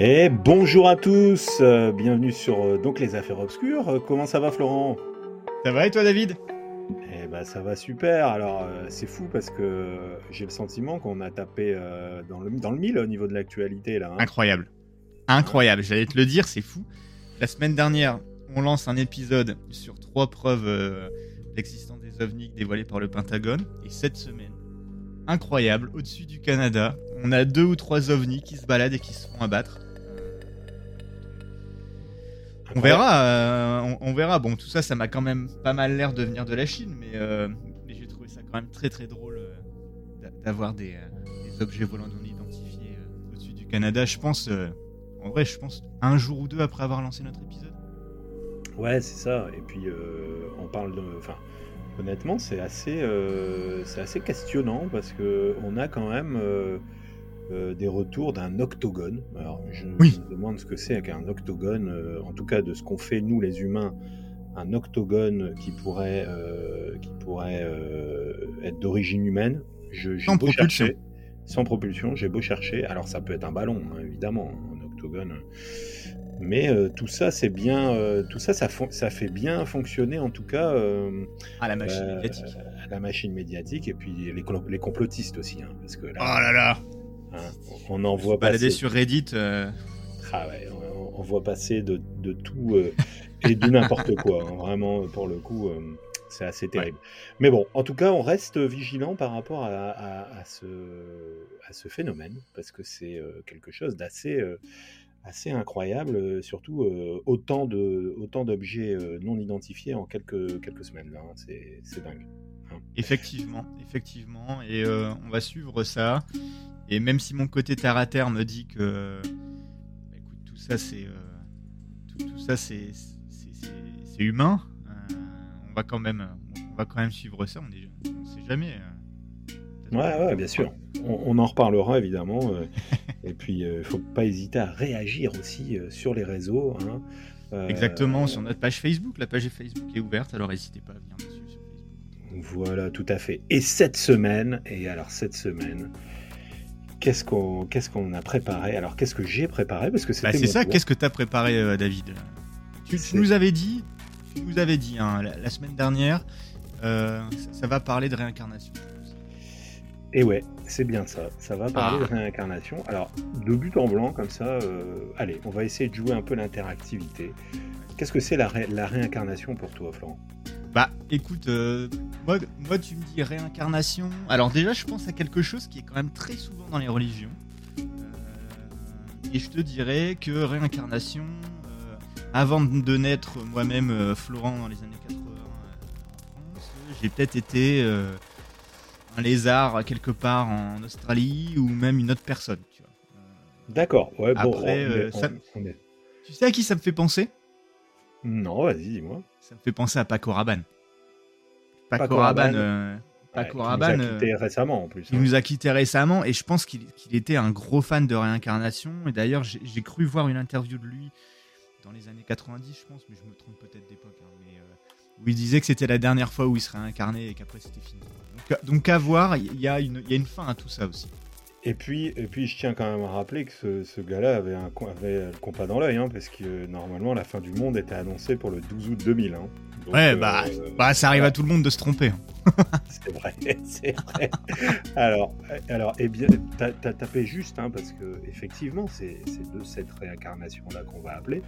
Et bonjour à tous, euh, bienvenue sur euh, donc les affaires obscures. Euh, comment ça va Florent? Ça va et toi David? Eh ben ça va super. Alors c'est fou parce que j'ai le sentiment qu'on a tapé dans le dans le mille au niveau de l'actualité là. hein. Incroyable. Incroyable, j'allais te le dire, c'est fou. La semaine dernière, on lance un épisode sur trois preuves euh, d'existence des ovnis dévoilées par le Pentagone. Et cette semaine, incroyable, au-dessus du Canada, on a deux ou trois ovnis qui se baladent et qui se font abattre. On verra, euh, on, verra. Bon, tout ça, ça m'a quand même pas mal l'air de venir de la Chine, mais, euh, j'ai trouvé ça quand même très très drôle euh, d'a- d'avoir des, objets volants non identifiés au-dessus du Canada. Je pense, en vrai, je pense un jour ou deux après avoir lancé notre épisode. Ouais, c'est ça. Et puis on parle de, enfin, honnêtement, c'est assez, c'est assez questionnant parce que on a quand même euh, des retours d'un octogone. Alors, je, Oui. me demande ce que c'est qu'un octogone. euh, en tout cas, de ce qu'on fait nous les humains, un octogone qui pourrait, euh, qui pourrait être d'origine humaine. Je, Sans beau propulsion. chercher, sans propulsion, j'ai beau chercher. Alors, ça peut être un ballon, hein, évidemment, un octogone. Mais tout ça, c'est bien, tout ça, ça, fait bien fonctionner en tout cas Ah, la machine médiatique. la machine médiatique et puis les, les complotistes aussi, hein, parce que Oh là, là là hein, on en voit Balader passer, sur Reddit, euh, Ah ouais, on, on voit passer de, de tout euh, et de n'importe quoi. hein, vraiment, pour le coup, euh, c'est assez terrible. Mais bon, en tout cas, on reste vigilant par rapport à, à- à ce, à ce phénomène parce que c'est euh, quelque chose d'assez euh, assez incroyable, euh, surtout euh, autant de autant d'objets euh, non identifiés en quelques quelques semaines. hein, c'est dingue. effectivement, effectivement, et on va suivre ça. Et même si mon côté terre à terre me dit que, bah, écoute, tout ça c'est, tout, tout ça c'est, humain. on va quand même, on va quand même suivre ça. On on sait jamais. Euh, Ouais, bien sûr. On, on en reparlera évidemment. euh, et puis, il ne faut pas hésiter à réagir aussi euh, sur les réseaux. hein. Euh, Exactement, sur notre page Facebook. La page Facebook est ouverte, alors n'hésitez pas à venir dessus sur Facebook. Voilà, tout à fait. Et cette semaine, et alors cette semaine, qu'est-ce qu'on qu'est-ce qu'on a préparé? Alors, qu'est-ce que j'ai préparé? Parce que Bah, c'était c'est ça, qu'est-ce que t'as préparé, euh, David? Tu, tu nous avais dit, tu nous avais dit hein, la, la semaine dernière, euh, ça, ça va parler de réincarnation. Et ouais, c'est bien ça. Ça va parler Ah. de réincarnation. Alors, de but en blanc, comme ça, euh, allez, on va essayer de jouer un peu l'interactivité. Qu'est-ce que c'est la, ré- la réincarnation pour toi, Florent? Bah, écoute, euh, moi, moi, tu me dis réincarnation. Alors déjà, je pense à quelque chose qui est quand même très souvent dans les religions. Euh, et je te dirais que réincarnation, euh, avant de naître moi-même, euh, Florent, dans les années 80 euh, en France, j'ai peut-être été euh, un lézard quelque part en Australie ou même une autre personne. Tu, vois. Euh, D'accord, ouais, bon, Après, on euh, ça- on- on est- tu sais à qui ça me fait penser? Non, vas-y, dis-moi. Ça me fait penser à Paco Rabanne. Paco, Paco Rabanne, euh, Ouais, Paco qui nous a quittés récemment, en plus. Il hein. nous a quitté récemment et je pense qu'il qu'il était un gros fan de réincarnation. Et d'ailleurs, j'ai j'ai cru voir une interview de lui dans les années 90, je pense, mais je me trompe peut-être d'époque. hein, mais, euh, où il disait que c'était la dernière fois où il serait incarné et qu'après c'était fini. Donc, donc à voir, il y, a une- il y a une fin à tout ça aussi. Et puis, et puis, je tiens quand même à rappeler que ce, ce gars-là avait, un, co- avait le compas dans l'œil, hein, parce que euh, normalement, la fin du monde était annoncée pour le 12 août 2000. hein. Donc, ouais, euh, bah, bah ça arrive à tout le monde de se tromper. hein. C'est vrai, c'est vrai. alors, euh, alors, eh bien, t'as as tapé juste, hein, parce que effectivement, c'est de cette réincarnation-là qu'on va appeler,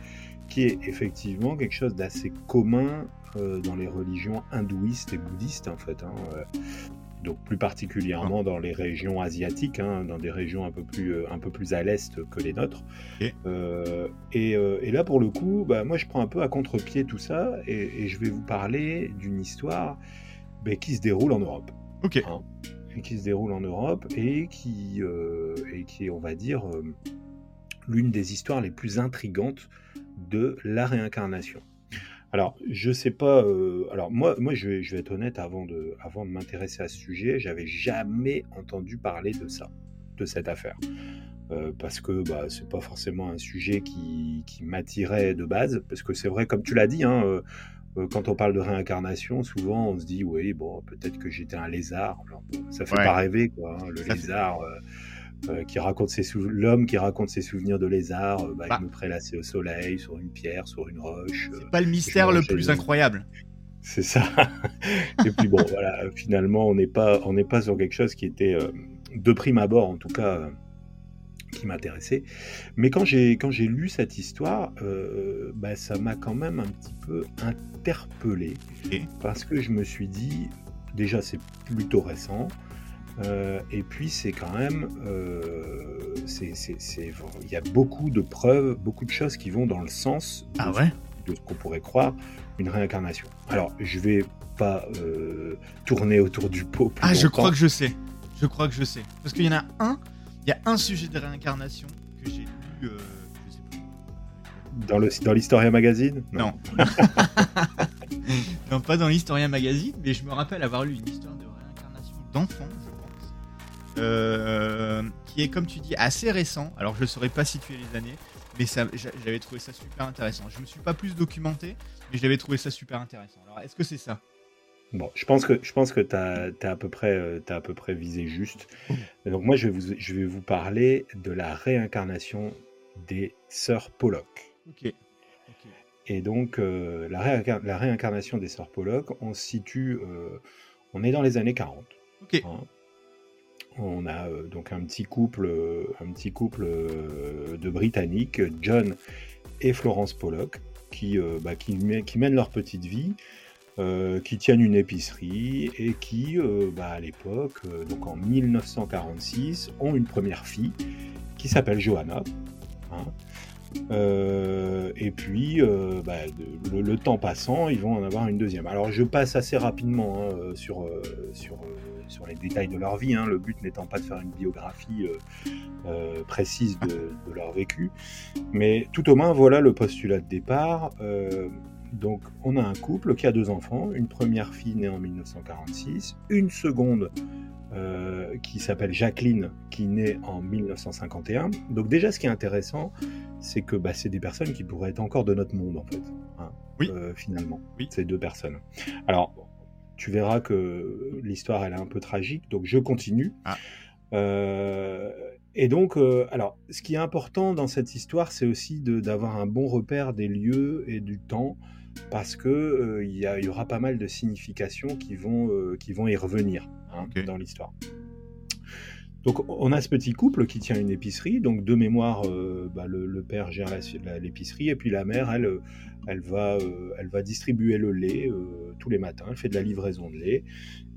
qui est effectivement quelque chose d'assez commun dans les religions hindouistes et bouddhistes, en fait. hein, euh, donc plus particulièrement dans les régions asiatiques, hein, dans des régions un peu plus, euh, un peu plus à l'est que les nôtres. Euh, et, euh, et là, pour le coup, bah, moi, je prends un peu à contre-pied tout ça, et, et je vais vous parler d'une histoire ben, qui se déroule en Europe. Ok. Et qui se déroule en Europe et qui, euh, et qui est, on va dire, euh, l'une des histoires les plus intrigantes de la réincarnation. Alors, je sais pas. euh, alors, moi, moi je, vais, je vais être honnête, avant de, avant de m'intéresser à ce sujet, j'avais jamais entendu parler de ça, de cette affaire. Euh, parce que bah, c'est pas forcément un sujet qui, qui m'attirait de base. Parce que c'est vrai, comme tu l'as dit, hein, euh, quand on parle de réincarnation, souvent on se dit oui, bon, peut-être que j'étais un lézard. Alors, bon, ça fait Ouais. pas rêver, quoi. hein, le Ça fait- lézard. Euh, qui raconte ses l'homme qui raconte ses souvenirs de lézard, bah, Bah. il me prélassait au soleil, sur une pierre, sur une roche. C'est pas le mystère le plus incroyable. C'est ça. Et puis bon, voilà, finalement, on n'est pas, on n'est pas sur quelque chose qui était, euh, de prime abord en tout cas, euh, qui m'intéressait. Mais quand j'ai, quand j'ai lu cette histoire, euh, bah, ça m'a quand même un petit peu interpellé. Parce que je me suis dit, déjà, c'est plutôt récent. Euh, et puis c'est quand même, euh, c'est, il y a beaucoup de preuves, beaucoup de choses qui vont dans le sens de Ah ce ouais de ce qu'on pourrait croire une réincarnation. Alors, je vais pas euh, tourner autour du pot. Ah, je crois que je sais. Je crois que je sais. Parce qu'il y en a un, il y a un sujet de réincarnation que j'ai lu, je sais plus. Dans le dans l'Historia Magazine? Non. non, pas dans l'Historia Magazine, mais je me rappelle avoir lu une histoire de réincarnation d'enfant. Euh, qui est, comme tu dis, assez récent. Alors, je ne saurais pas situer les années, mais j'avais trouvé ça super intéressant. Je me suis pas plus documenté, mais je l'avais trouvé ça super intéressant. Alors, est-ce que c'est ça? Bon, je pense que je pense que t'as as à peu près euh, t'as à peu près visé juste. Donc moi, je vais vous je vais vous parler de la réincarnation des sœurs Pollock. Ok. Et donc, euh, la, réincar- la réincarnation des sœurs Pollock, on se situe, euh, on est dans les années 40. Ok. hein. On a euh, donc un petit couple, euh, euh, de Britanniques, John et Florence Pollock, qui, bah, mènent leur petite vie, qui tiennent une épicerie et qui, bah, à l'époque, donc en 1946, ont une première fille qui s'appelle Johanna. hein. Euh, et puis, euh, bah, le, temps passant, ils vont en avoir une deuxième. Alors, je passe assez rapidement hein, euh, sur, sur, sur les détails de leur vie, hein, le but n'étant pas de faire une biographie précise de leur vécu. Mais tout au moins, voilà le postulat de départ. Donc, on a un couple qui a deux enfants, une première fille née en 1946, une seconde euh, qui s'appelle Jacqueline, qui naît en 1951. Donc déjà, ce qui est intéressant, c'est que bah, c'est des personnes qui pourraient être encore de notre monde, en fait, hein, Oui. euh, finalement, Oui. ces deux personnes. Alors, tu verras que l'histoire, elle est un peu tragique, donc je continue. Ah. Euh, et donc, euh, alors, ce qui est important dans cette histoire, c'est aussi d'avoir un bon repère des lieux et du temps, parce que euh, y, aura pas mal de significations qui vont, euh, qui vont y revenir hein, dans l'histoire. Donc, on a ce petit couple qui tient une épicerie. Donc, de mémoire, euh, bah, le, le père gère l'épicerie et puis la mère, elle, elle va, elle va distribuer le lait tous les matins. Elle fait de la livraison de lait.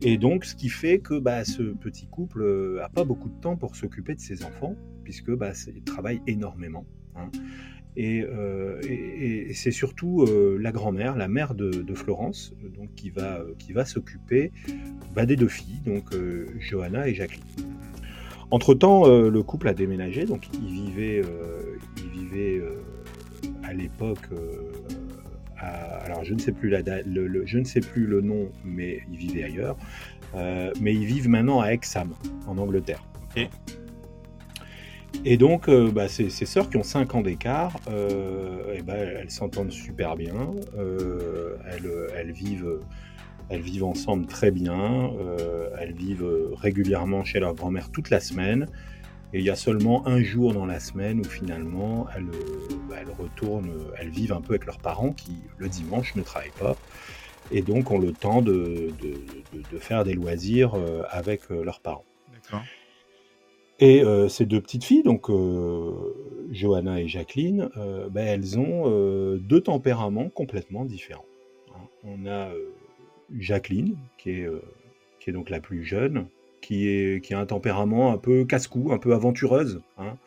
Et donc, ce qui fait que bah, ce petit couple a pas beaucoup de temps pour s'occuper de ses enfants, puisque bah, il travaille énormément. hein. Et, euh, et- c'est surtout euh, la grand-mère, la mère de, Florence, euh, donc qui va, qui va s'occuper bah, des deux filles, donc Johanna et Jacqueline. Entre-temps, le couple a déménagé, donc il vivait, euh, il vivait euh, à l'époque, alors je ne sais plus la le, je ne sais plus le nom, mais ils vivaient ailleurs. Mais ils vivent maintenant à Hexham, en Angleterre. Et donc, euh, bah, ces, ces sœurs qui ont 5 ans d'écart, euh, eh ben, elles s'entendent super bien. euh, elles, elles vivent, elles vivent ensemble très bien. euh, elles vivent régulièrement chez leur grand-mère toute la semaine. Et il y a seulement un jour dans la semaine où finalement elles, bah, elles retournent, elles vivent un peu avec leurs parents qui le dimanche ne travaillent pas et donc ont le temps de, de- de- de faire des loisirs euh, avec leurs parents. D'accord. Et euh, ces deux petites filles, donc euh, Johanna et Jacqueline, euh, ben, elles ont deux tempéraments complètement différents. hein. On a Jacqueline, qui est, qui est donc la plus jeune, qui, est, qui a un tempérament un peu casse-cou, un peu aventureuse, hein,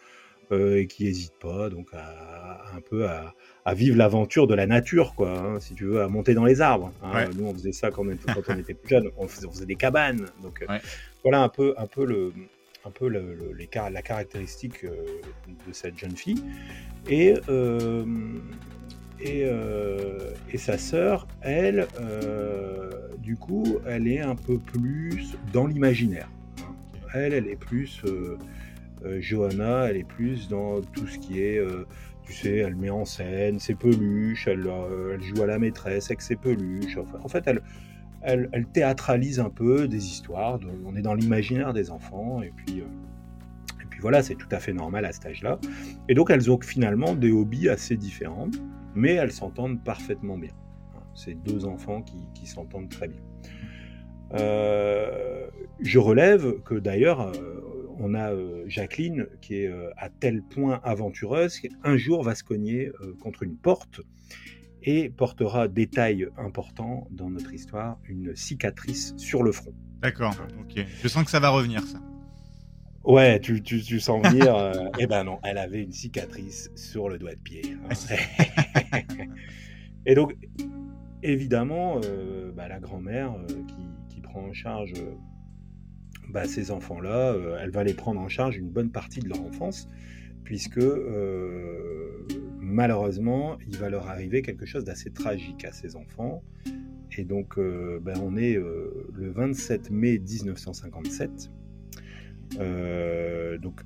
et qui n'hésite pas donc à, un peu à, à vivre l'aventure de la nature, quoi, hein, si tu veux, à monter dans les arbres. Ouais. Nous, on faisait ça quand on était, quand on était plus jeune, on faisait, on faisait des cabanes. Donc Ouais. voilà un peu, un peu le, un peu la caractéristique euh, de cette jeune fille. Et, euh, euh, et sa sœur, elle, du coup, elle est un peu plus dans l'imaginaire. Elle, elle est plus. Johanna, elle est plus dans tout ce qui est. tu sais, elle met en scène ses peluches, elle, elle joue à la maîtresse avec ses peluches. Enfin, en fait, elle, elle, théâtralise un peu des histoires. on est dans l'imaginaire des enfants. Et puis, euh, et puis voilà, c'est tout à fait normal à cet âge-là. Et donc elles ont finalement des hobbies assez différents, mais elles s'entendent parfaitement bien. C'est deux enfants qui, s'entendent très bien. Euh, je relève que d'ailleurs, euh, on a Jacqueline qui est à tel point aventureuse qu'un jour va se cogner contre une porte et portera détail important dans notre histoire, une cicatrice sur le front. D'accord, ok. Je sens que ça va revenir ça. Ouais, tu, tu, tu sens venir. eh ben non, elle avait une cicatrice sur le doigt de pied. Hein. et donc, évidemment, euh, bah, la grand-mère euh, qui, prend en charge euh, bah, ces enfants-là, elle va les prendre en charge une bonne partie de leur enfance, puisque malheureusement, il va leur arriver quelque chose d'assez tragique à ces enfants. Et donc, bah, on est le 27 mai 1957. donc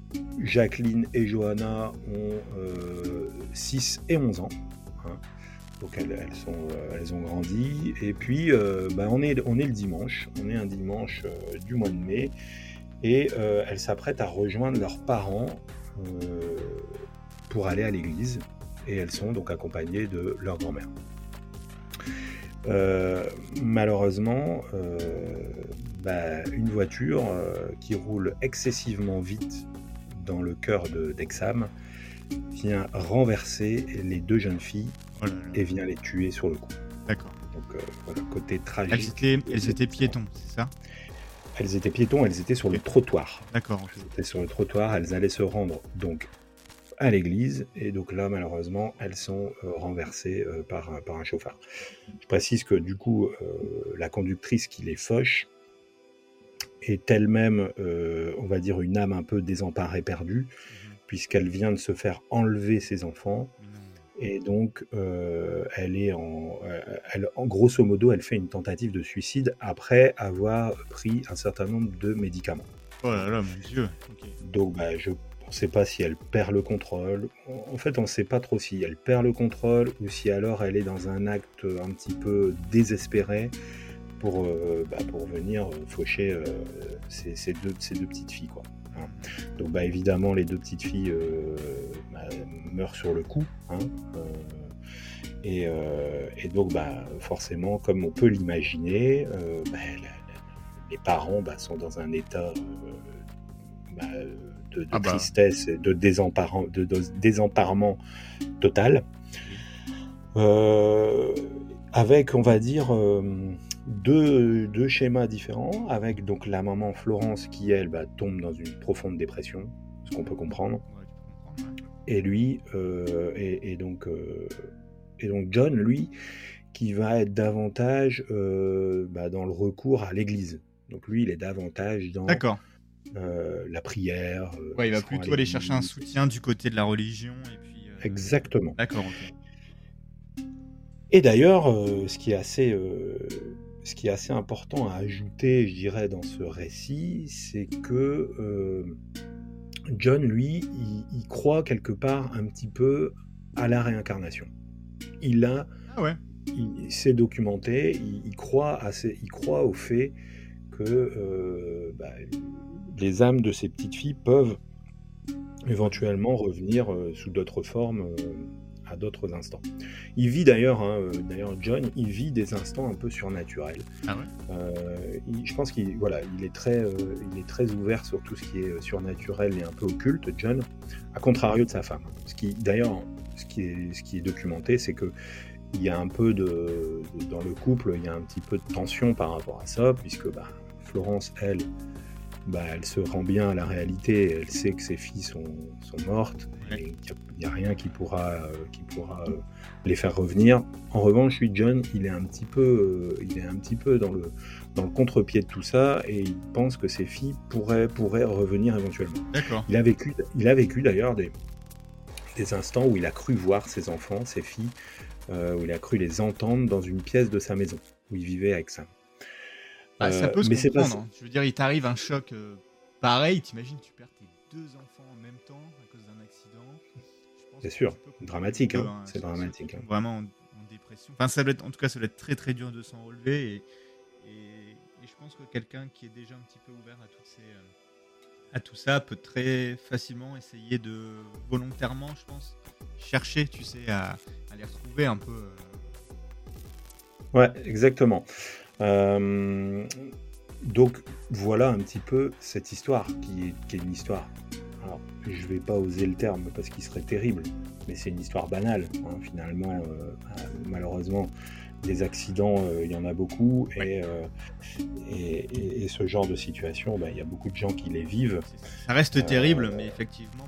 Jacqueline et Johanna ont 6 et 11 ans. Hein. Donc elles, euh, ont grandi. Et puis euh, bah, on, est, le dimanche, on est un dimanche euh, du mois de mai, et elles s'apprêtent à rejoindre leurs parents pour aller à l'église. Et elles sont donc accompagnées de leur grand-mère. malheureusement, bah, une voiture qui roule excessivement vite dans le cœur d'Exam vient renverser les deux jeunes filles Oh et vient les tuer sur le coup. D'accord. Donc euh, voilà, côté tragique. Elles étaient, elles étaient piétons, c'est ça? Elles étaient piétons, elles étaient sur le trottoir. D'accord. Elles étaient sur le trottoir, elles allaient se rendre donc à l'église et donc là malheureusement elles sont euh, renversées euh, par, par un chauffard. Je précise que du coup la conductrice qui les fauche est elle-même, on va dire, une âme un peu désemparée, perdue, mhm. puisqu'elle vient de se faire enlever ses enfants. Et donc, euh, elle est en, euh, elle, en grosso modo, elle fait une tentative de suicide après avoir pris un certain nombre de médicaments. Oh là là, mon Dieu. Donc, bah, je ne sais pas si elle perd le contrôle. En fait, on ne sait pas trop si elle perd le contrôle ou si alors elle est dans un acte un petit peu désespéré pour, euh, bah, pour venir faucher ces, deux, ces deux petites filles. Quoi. Hein. Donc bah, évidemment les deux petites filles euh, bah, meurent sur le coup. Hein, euh, euh, et, donc bah, forcément, comme on peut l'imaginer, les parents sont dans un état de, ah tristesse et de, de, désemparement total. avec, on va dire, deux, schémas différents, avec donc la maman Florence qui, elle, bah, tombe dans une profonde dépression, ce qu'on peut comprendre. Et lui, euh, et, donc, euh, et donc John, lui, qui va être davantage euh, bah, dans le recours à l'église. Donc lui, il est davantage dans la prière. Ouais, il va plutôt aller chercher un soutien du côté de la religion. Et puis, Exactement. D'accord, Et d'ailleurs, ce qui est assez ce qui est assez important à ajouter, je dirais, dans ce récit, c'est que euh, John, lui, il, croit quelque part un petit peu à la réincarnation. Il a, ah il, s'est documenté, il, croit il croit au fait que euh, bah, les âmes de ces petites filles peuvent éventuellement revenir euh, sous d'autres formes à d'autres instants. Il vit d'ailleurs, hein, euh, d'ailleurs John, il vit des instants un peu surnaturels. Ah euh, je pense qu'il voilà, il est très, euh, il est très ouvert sur tout ce qui est surnaturel et un peu occulte, John, à contrario de sa femme. Ce qui, d'ailleurs, ce qui est, ce qui est documenté, c'est que il y a un peu de, dans le couple, il y a un petit peu de tension par rapport à ça, puisque bah, Florence, elle, bah, elle se rend bien à la réalité, elle sait que ses filles sont, sont mortes, il n'y a, rien qui pourra, euh, qui pourra euh, les faire revenir. En revanche, lui, John, il est un petit peu, euh, il est un petit peu dans le, dans le contre-pied de tout ça et il pense que ses filles pourraient, pourraient revenir éventuellement. D'accord. Il a vécu, il a vécu d'ailleurs des, des instants où il a cru voir ses enfants, ses filles, où il a cru les entendre dans une pièce de sa maison où il vivait avec ça. Bah, ça peut se comprendre. Hein. Je veux dire, il t'arrive un choc pareil. T'imagines, tu perds tes deux enfants en même temps c'est sûr, dramatique, hein. Hein, c'est dramatique. Hein. Vraiment en, dépression. Enfin, ça doit être, en tout cas, ça doit être très très dur de s'en relever. Et, et, je pense que quelqu'un qui est déjà un petit peu ouvert à toutes ces, à tout ça peut très facilement essayer de volontairement, je pense, chercher, tu sais, à, les retrouver un peu. Ouais, exactement. Donc voilà un petit peu cette histoire qui est, une histoire. Alors, je vais pas oser le terme parce qu'il serait terrible, mais c'est une histoire banale. Hein, finalement, malheureusement, des accidents, euh, il y en a beaucoup. Euh, et, et, ce genre de situation, bah, il y a beaucoup de gens qui les vivent. Ça reste euh, terrible, mais effectivement,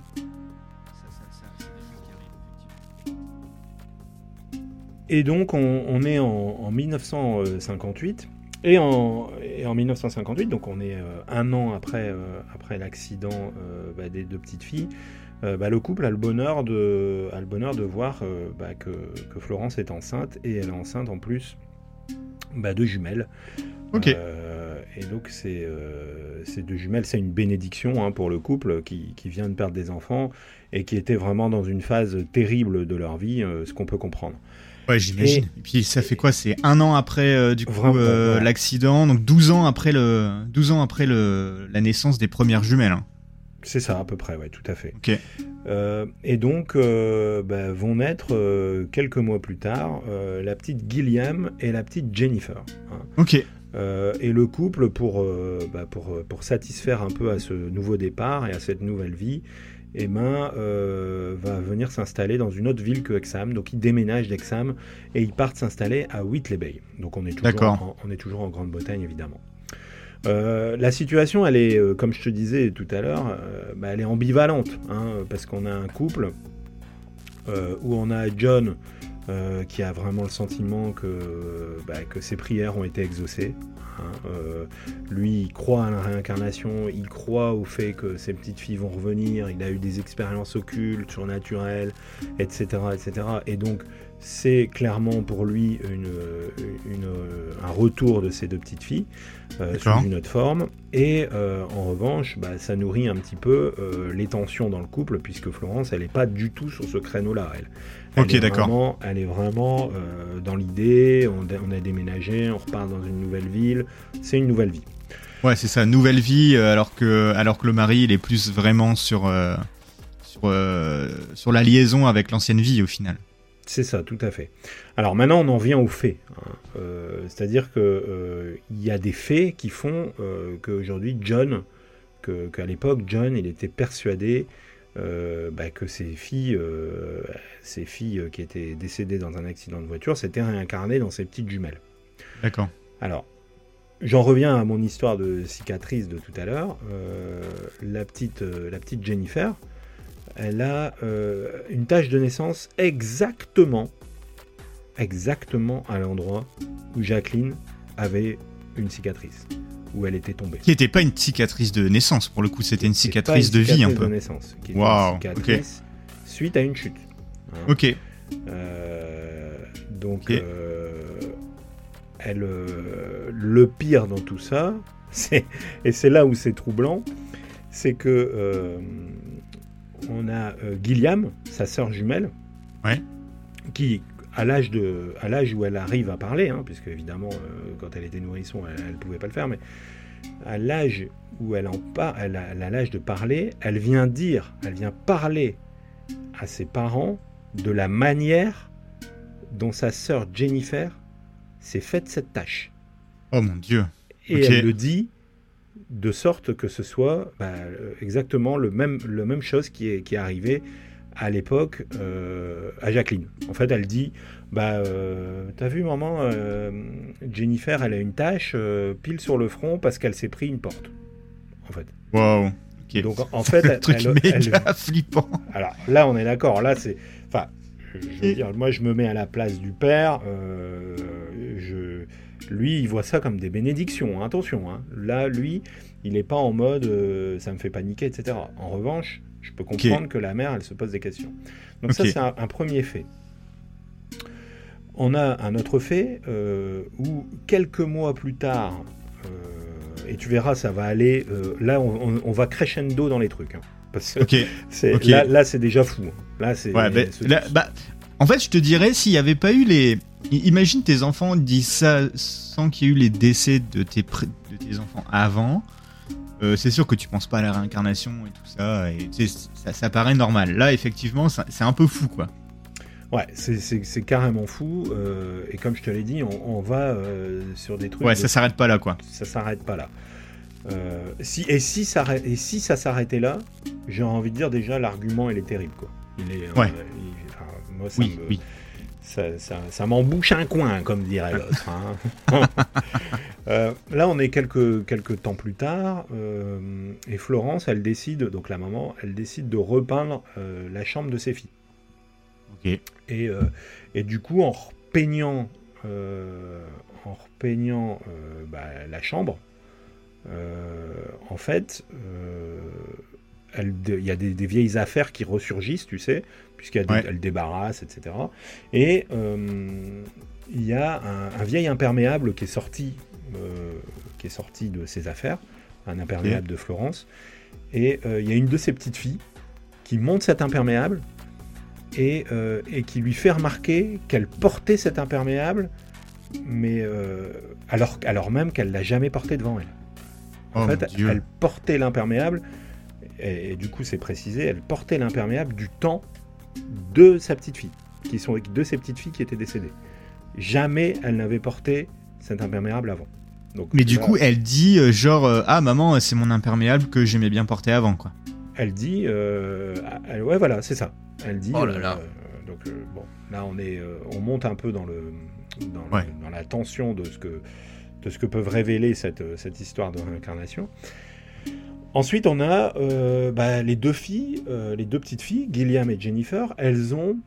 Et donc, on, est en, 1958. Et en, en, 1958, donc on est un an après, après l'accident bah, des deux petites filles, euh, bah, le couple a le bonheur de, a le bonheur de voir euh, bah, que, Florence est enceinte et elle est enceinte en plus de jumelles. Ok. Euh, et donc c'est ces deux jumelles, c'est une bénédiction hein, pour le couple qui, vient de perdre des enfants et qui était vraiment dans une phase terrible de leur vie, ce qu'on peut comprendre. Ouais, j'imagine. Et, puis ça fait quoi? C'est un an après du coup l'accident, donc 12 ans après le 12 ans après le, la naissance des premières jumelles. Hein. C'est ça, à peu près, ouais, tout à fait. Ok. Euh, et donc, euh, bah, vont naître euh, quelques mois plus tard la petite Gilliam et la petite Jennifer. Hein. Ok. et le couple, pour, bah, pour, pour satisfaire un peu à ce nouveau départ et à cette nouvelle vie, eh ben, va venir s'installer dans une autre ville que Exham. Donc, ils déménagent d'Exham et ils partent s'installer à Whitley Bay. Donc, on est toujours, on est toujours en Grande-Bretagne, évidemment. Euh, la situation, elle est, euh, comme je te disais tout à l'heure, euh, bah, elle est ambivalente, hein, parce qu'on a un couple où on a John qui a vraiment le sentiment que, bah, que ses prières ont été exaucées. Hein, lui, il croit à la réincarnation, il croit au fait que ses petites filles vont revenir, il a eu des expériences occultes, surnaturelles, etc. etc. Et donc, c'est clairement pour lui un retour de ses deux petites filles euh, sous une autre forme. Et euh, en revanche, bah, ça nourrit un petit peu euh, les tensions dans le couple, puisque Florence, elle n'est pas du tout sur ce créneau-là. Elle, ok, d'accord. Elle est vraiment dans l'idée, on, a déménagé, on repart dans une nouvelle ville, c'est une nouvelle vie. Ouais, c'est ça, nouvelle vie, alors que, alors que le mari, il est plus vraiment sur, sur, sur la liaison avec l'ancienne vie au final. C'est ça, tout à fait. Alors maintenant, on en vient aux faits. Hein. Euh, c'est-à-dire qu'il euh, y a des faits qui font euh, qu'aujourd'hui, John, qu'à l'époque, John, il était persuadé bah, que ses filles, ses filles qui étaient décédées dans un accident de voiture, s'étaient réincarnées dans ses petites jumelles. D'accord. Alors, j'en reviens à mon histoire de cicatrice de tout à l'heure. la, petite, la petite Jennifer, elle a euh, une tâche de naissance exactement, exactement à l'endroit où Jacqueline avait une cicatrice, où elle était tombée. Qui n'était pas une cicatrice de naissance, pour le coup, c'était une cicatrice de vie un peu. de naissance, qui était une cicatrice suite à une chute. Hein. Ok. Euh, donc, euh, elle, le pire dans tout ça, et c'est là où c'est troublant, c'est que on a euh, Gilliam, sa sœur jumelle, qui, à l'âge de, à l'âge où elle arrive à parler, hein, puisque évidemment, euh, quand elle était nourrisson, elle ne pouvait pas le faire, mais à l'âge où elle en elle a l'âge de parler, elle vient dire, elle vient parler à ses parents de la manière dont sa sœur Jennifer s'est faite cette tâche. Oh mon Dieu. Et elle le dit de sorte que ce soit bah, exactement le même, le même chose qui est, qui est arrivé à l'époque euh, à Jacqueline. En fait, elle dit bah euh, t'as vu maman euh, Jennifer elle a une tache pile sur le front parce qu'elle s'est pris une porte. En fait. Waouh. Donc en fait, elle, truc méga flippant. Alors là, on est d'accord. Là, c'est enfin, je veux dire, moi, je me mets à la place du père. je lui, il voit ça comme des bénédictions, hein, attention. Hein. Là, lui, il n'est pas en mode euh, ça me fait paniquer, etc. En revanche, je peux comprendre que la mère, elle se pose des questions. Donc ça, c'est un, premier fait. On a un autre fait euh, où quelques mois plus tard, euh, et tu verras, ça va aller, là, on, va crescendo dans les trucs. Hein, parce que là, c'est déjà fou. Là, c'est. bah, en fait, je te dirais, s'il n'y avait pas eu les Imagine tes enfants disent ça sans qu'il y ait eu les décès de tes, de tes enfants avant. euh, c'est sûr que tu penses pas à la réincarnation et tout ça, et ça, ça, paraît normal. Là, effectivement, c'est un peu fou, quoi. Ouais, c'est carrément fou. Euh, et comme je te l'ai dit, on, va euh, sur des trucs. Ouais, ça s'arrête pas là, quoi. Ça s'arrête pas là. Si, et, si ça, et si ça s'arrêtait là, j'ai envie de dire déjà, l'argument, il est terrible, quoi. Il est, ouais. moi, ça oui, oui ça, ça, m'embouche un coin, comme dirait l'autre. Hein. Euh, là, on est quelques, quelques temps plus tard, euh, et Florence, elle décide, donc la maman, elle décide de repeindre euh, la chambre de ses filles. Et, et du coup, en repeignant, en repeignant bah, la chambre, en fait, il y a des, vieilles affaires qui ressurgissent, tu sais, puisqu'elle débarrasse, etc. Et euh, il y a un, vieil imperméable qui est sorti, euh, qui est sorti de ses affaires, un imperméable de Florence. Et euh, il y a une de ses petites filles qui monte cet imperméable et, et qui lui fait remarquer qu'elle portait cet imperméable, mais alors, alors même qu'elle l'a jamais porté devant elle. En oh fait, elle portait l'imperméable, et, du coup c'est précisé, elle portait l'imperméable du temps de sa petite fille, qui sont de ses petites filles qui étaient décédées. Jamais elle n'avait porté cet imperméable avant. Donc, Mais du coup, elle dit euh, genre euh, ah maman, c'est mon imperméable que j'aimais bien porter avant quoi. Elle dit euh, ouais voilà c'est ça. Elle dit oh là là. donc bon là on est on monte un peu dans le dans, la tension de ce que de ce que peuvent révéler cette, cette histoire de réincarnation. Ensuite, on a euh, bah, les deux filles, euh, les deux petites filles, Gilliam et Jennifer. Elles ont,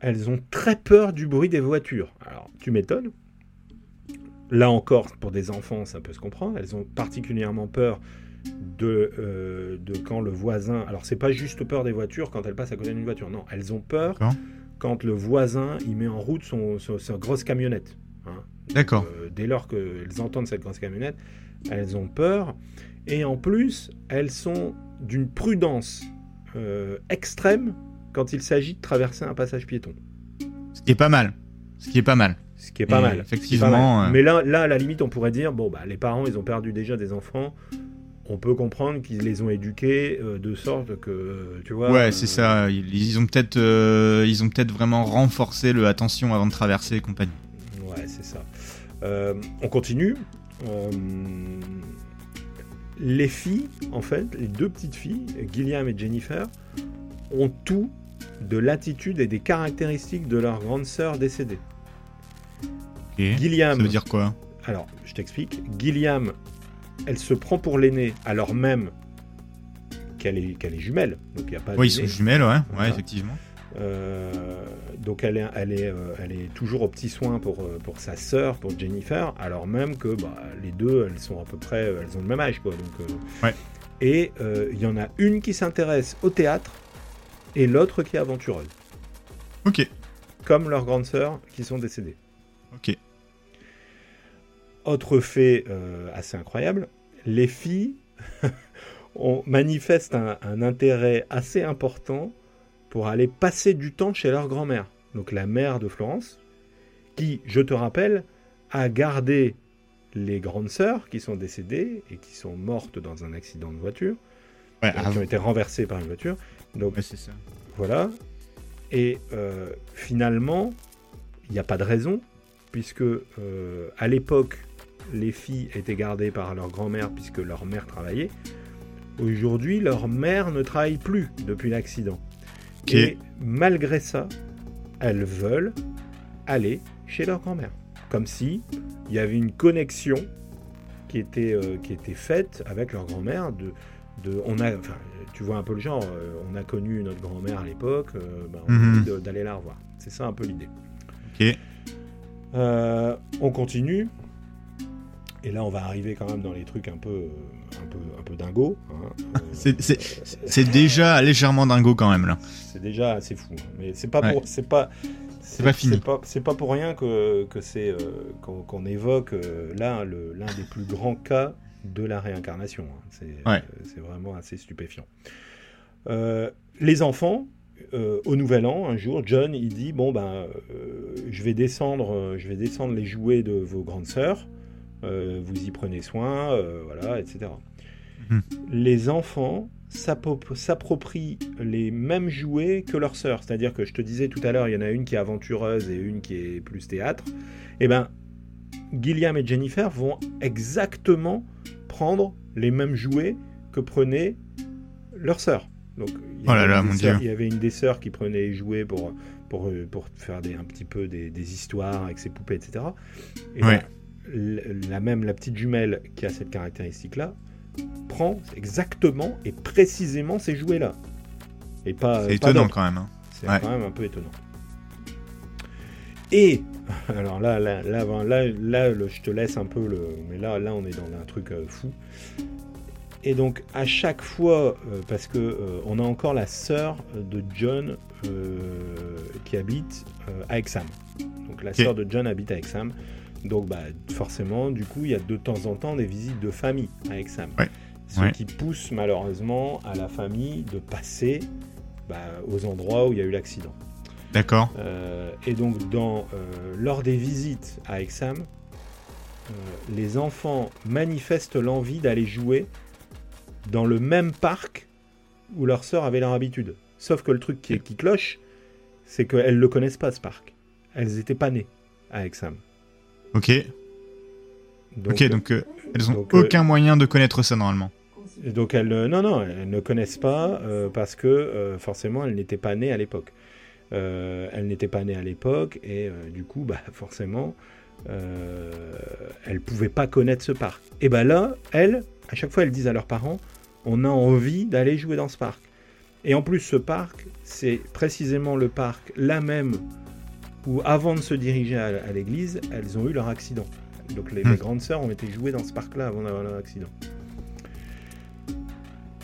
elles ont très peur du bruit des voitures. Alors, tu m'étonnes. Là encore, pour des enfants, ça peut se comprendre. Elles ont particulièrement peur de, euh, de quand le voisin. Alors, c'est pas juste peur des voitures quand elles passent à côté d'une voiture. Non, elles ont peur quand le voisin il met en route son, sa grosse camionnette. Hein. D'accord. dès lors qu'elles entendent cette grosse camionnette, elles ont peur. Et en plus, elles sont d'une prudence euh, extrême quand il s'agit de traverser un passage piéton. Ce qui est pas mal. Ce qui est pas mal. Ce qui est pas mal. Effectivement. Euh, Mais là, là, à la limite, on pourrait dire bon, bah, les parents, ils ont perdu déjà des enfants. On peut comprendre qu'ils les ont éduqués euh, de sorte que, tu vois. Ouais, c'est ça. Ils, ont peut-être, ils ont peut-être vraiment renforcé le attention avant de traverser et compagnie. Ouais, c'est ça. On continue les filles, en fait, les deux petites filles, Gilliam et Jennifer, ont tout de l'attitude et des caractéristiques de leur grande sœur décédée. Gilliam. Ça veut dire quoi Alors, je t'explique. Gilliam, elle se prend pour l'aînée alors même qu'elle est, qu'elle est jumelle. Donc, y a pas oui, ils sont jumelles, ouais, ouais effectivement. Euh, donc elle est, elle, est, euh, elle est toujours au petit soin pour, euh, pour sa sœur, pour Jennifer, alors même que bah, les deux, elles sont à peu près, elles ont le même âge. Quoi, donc, ouais. Et il y en a une qui s'intéresse au théâtre et l'autre qui est aventureuse. Ok. Comme leurs grandes sœurs qui sont décédées. Ok. Autre fait assez incroyable, les filles on manifestent un, un intérêt assez important pour aller passer du temps chez leur grand-mère, donc la mère de Florence, qui, je te rappelle, a gardé les grandes sœurs qui sont décédées et qui sont mortes dans un accident de voiture, qui ont été renversées par une voiture. Donc, ça. Voilà. Et euh, finalement, il n'y a pas de raison, puisque euh, à l'époque, les filles étaient gardées par leur grand-mère puisque leur mère travaillait. Aujourd'hui, leur mère ne travaille plus depuis l'accident. Et malgré ça, elles veulent aller chez leur grand-mère. Comme si il y avait une connexion qui était, euh, qui était faite avec leur grand-mère. De, de, on a, tu vois un peu le genre, euh, on a connu notre grand-mère à l'époque, euh, ben, on a mhm. envie d'aller la revoir. C'est ça un peu l'idée. Ok. on continue. Et là, on va arriver quand même dans les trucs un peu, un peu, un peu dingo. Hein. c'est déjà légèrement dingo quand même là. C'est déjà assez fou. Mais c'est pas pour, c'est pas, c'est pas fini. C'est pas, pour rien que, que c'est euh, qu'on évoque euh, là l'un des plus grands cas de la réincarnation. Hein. Euh, c'est vraiment assez stupéfiant. les enfants, au Nouvel An, un jour, John, il dit bon ben, je vais descendre, je vais descendre les jouets de vos grandes sœurs. Vous y prenez soin, voilà, etc. Mhm. Les enfants s'appro- s'approprient les mêmes jouets que leur sœur. C'est-à-dire que je te disais tout à l'heure, il y en a une qui est aventureuse et une qui est plus théâtre. Eh ben, Gilliam et Jennifer vont exactement prendre les mêmes jouets que prenaient leur sœur. Donc, il y Oh là avait là, une mon des sœurs- Dieu. Il y avait une des sœurs qui prenait les jouets pour, pour, euh, pour faire des, un petit peu des, des histoires avec ses poupées, etc. Et Ouais. ben, la même, la petite jumelle qui a cette caractéristique-là, prend exactement et précisément ces jouets-là. Et pas. C'est étonnant quand même. hein. C'est Ouais. quand même un peu étonnant. Et alors là, là, là, ben, là, là, le- je te laisse un peu le. Mais là, là, on est dans un truc euh, fou. Et donc à chaque fois, euh, parce que euh, on a encore la sœur de John qui habite à Exham. Donc la Ok. sœur de John habite à Exham. Donc bah, forcément, du coup, il y a de temps en temps des visites de famille à Exham. Ouais. Ce Ouais. qui pousse malheureusement à la famille de passer bah, aux endroits où il y a eu l'accident. D'accord. Euh, et donc, dans, euh, lors des visites à Exham, euh, les enfants manifestent l'envie d'aller jouer dans le même parc où leur sœur avait leur habitude. Sauf que le truc qui, qui cloche, c'est qu'elles ne le connaissent pas, ce parc. Elles n'étaient pas nées à Exham. Ok. Donc, ok, donc euh, elles ont donc, euh, aucun moyen de connaître ça normalement. Donc elles, ne- non, non, elles ne connaissent pas euh, parce que euh, forcément elles n'étaient pas nées à l'époque. Euh, elles n'étaient pas nées à l'époque et euh, du coup, bah, forcément, euh, elles pouvaient pas connaître ce parc. Et bah là, elles, à chaque fois, elles disent à leurs parents, on a envie d'aller jouer dans ce parc. Et en plus, ce parc, c'est précisément le parc, la même, où avant de se diriger à, à l'église, elles ont eu leur accident. Donc les, Hmm. les grandes sœurs ont été jouées dans ce parc-là avant d'avoir leur accident.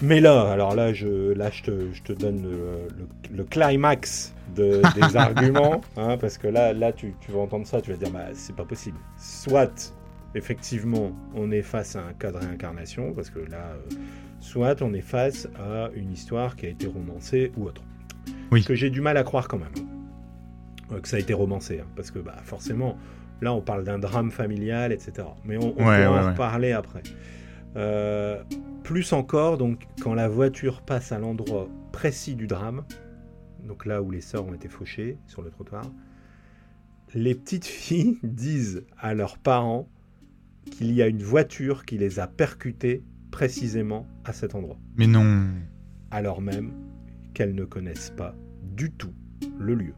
Mais là, alors là, je, là, je, te, je te donne le, le- le climax de- des arguments, hein, parce que là, là tu, tu vas entendre ça, tu vas dire, bah, c'est pas possible. Soit, effectivement, on est face à un cas de réincarnation, parce que là, euh, soit on est face à une histoire qui a été romancée ou autre. Oui. Ce que j'ai du mal à croire quand même, que ça a été romancé, hein, parce que bah, forcément, là, on parle d'un drame familial, etc. Mais on, on Ouais, pourra ouais, en ouais. reparler après. Euh, plus encore, donc, quand la voiture passe à l'endroit précis du drame, donc là où les sœurs ont été fauchées sur le trottoir, les petites filles disent à leurs parents qu'il y a une voiture qui les a percutées précisément à cet endroit, Mais non. alors même qu'elles ne connaissent pas du tout le lieu.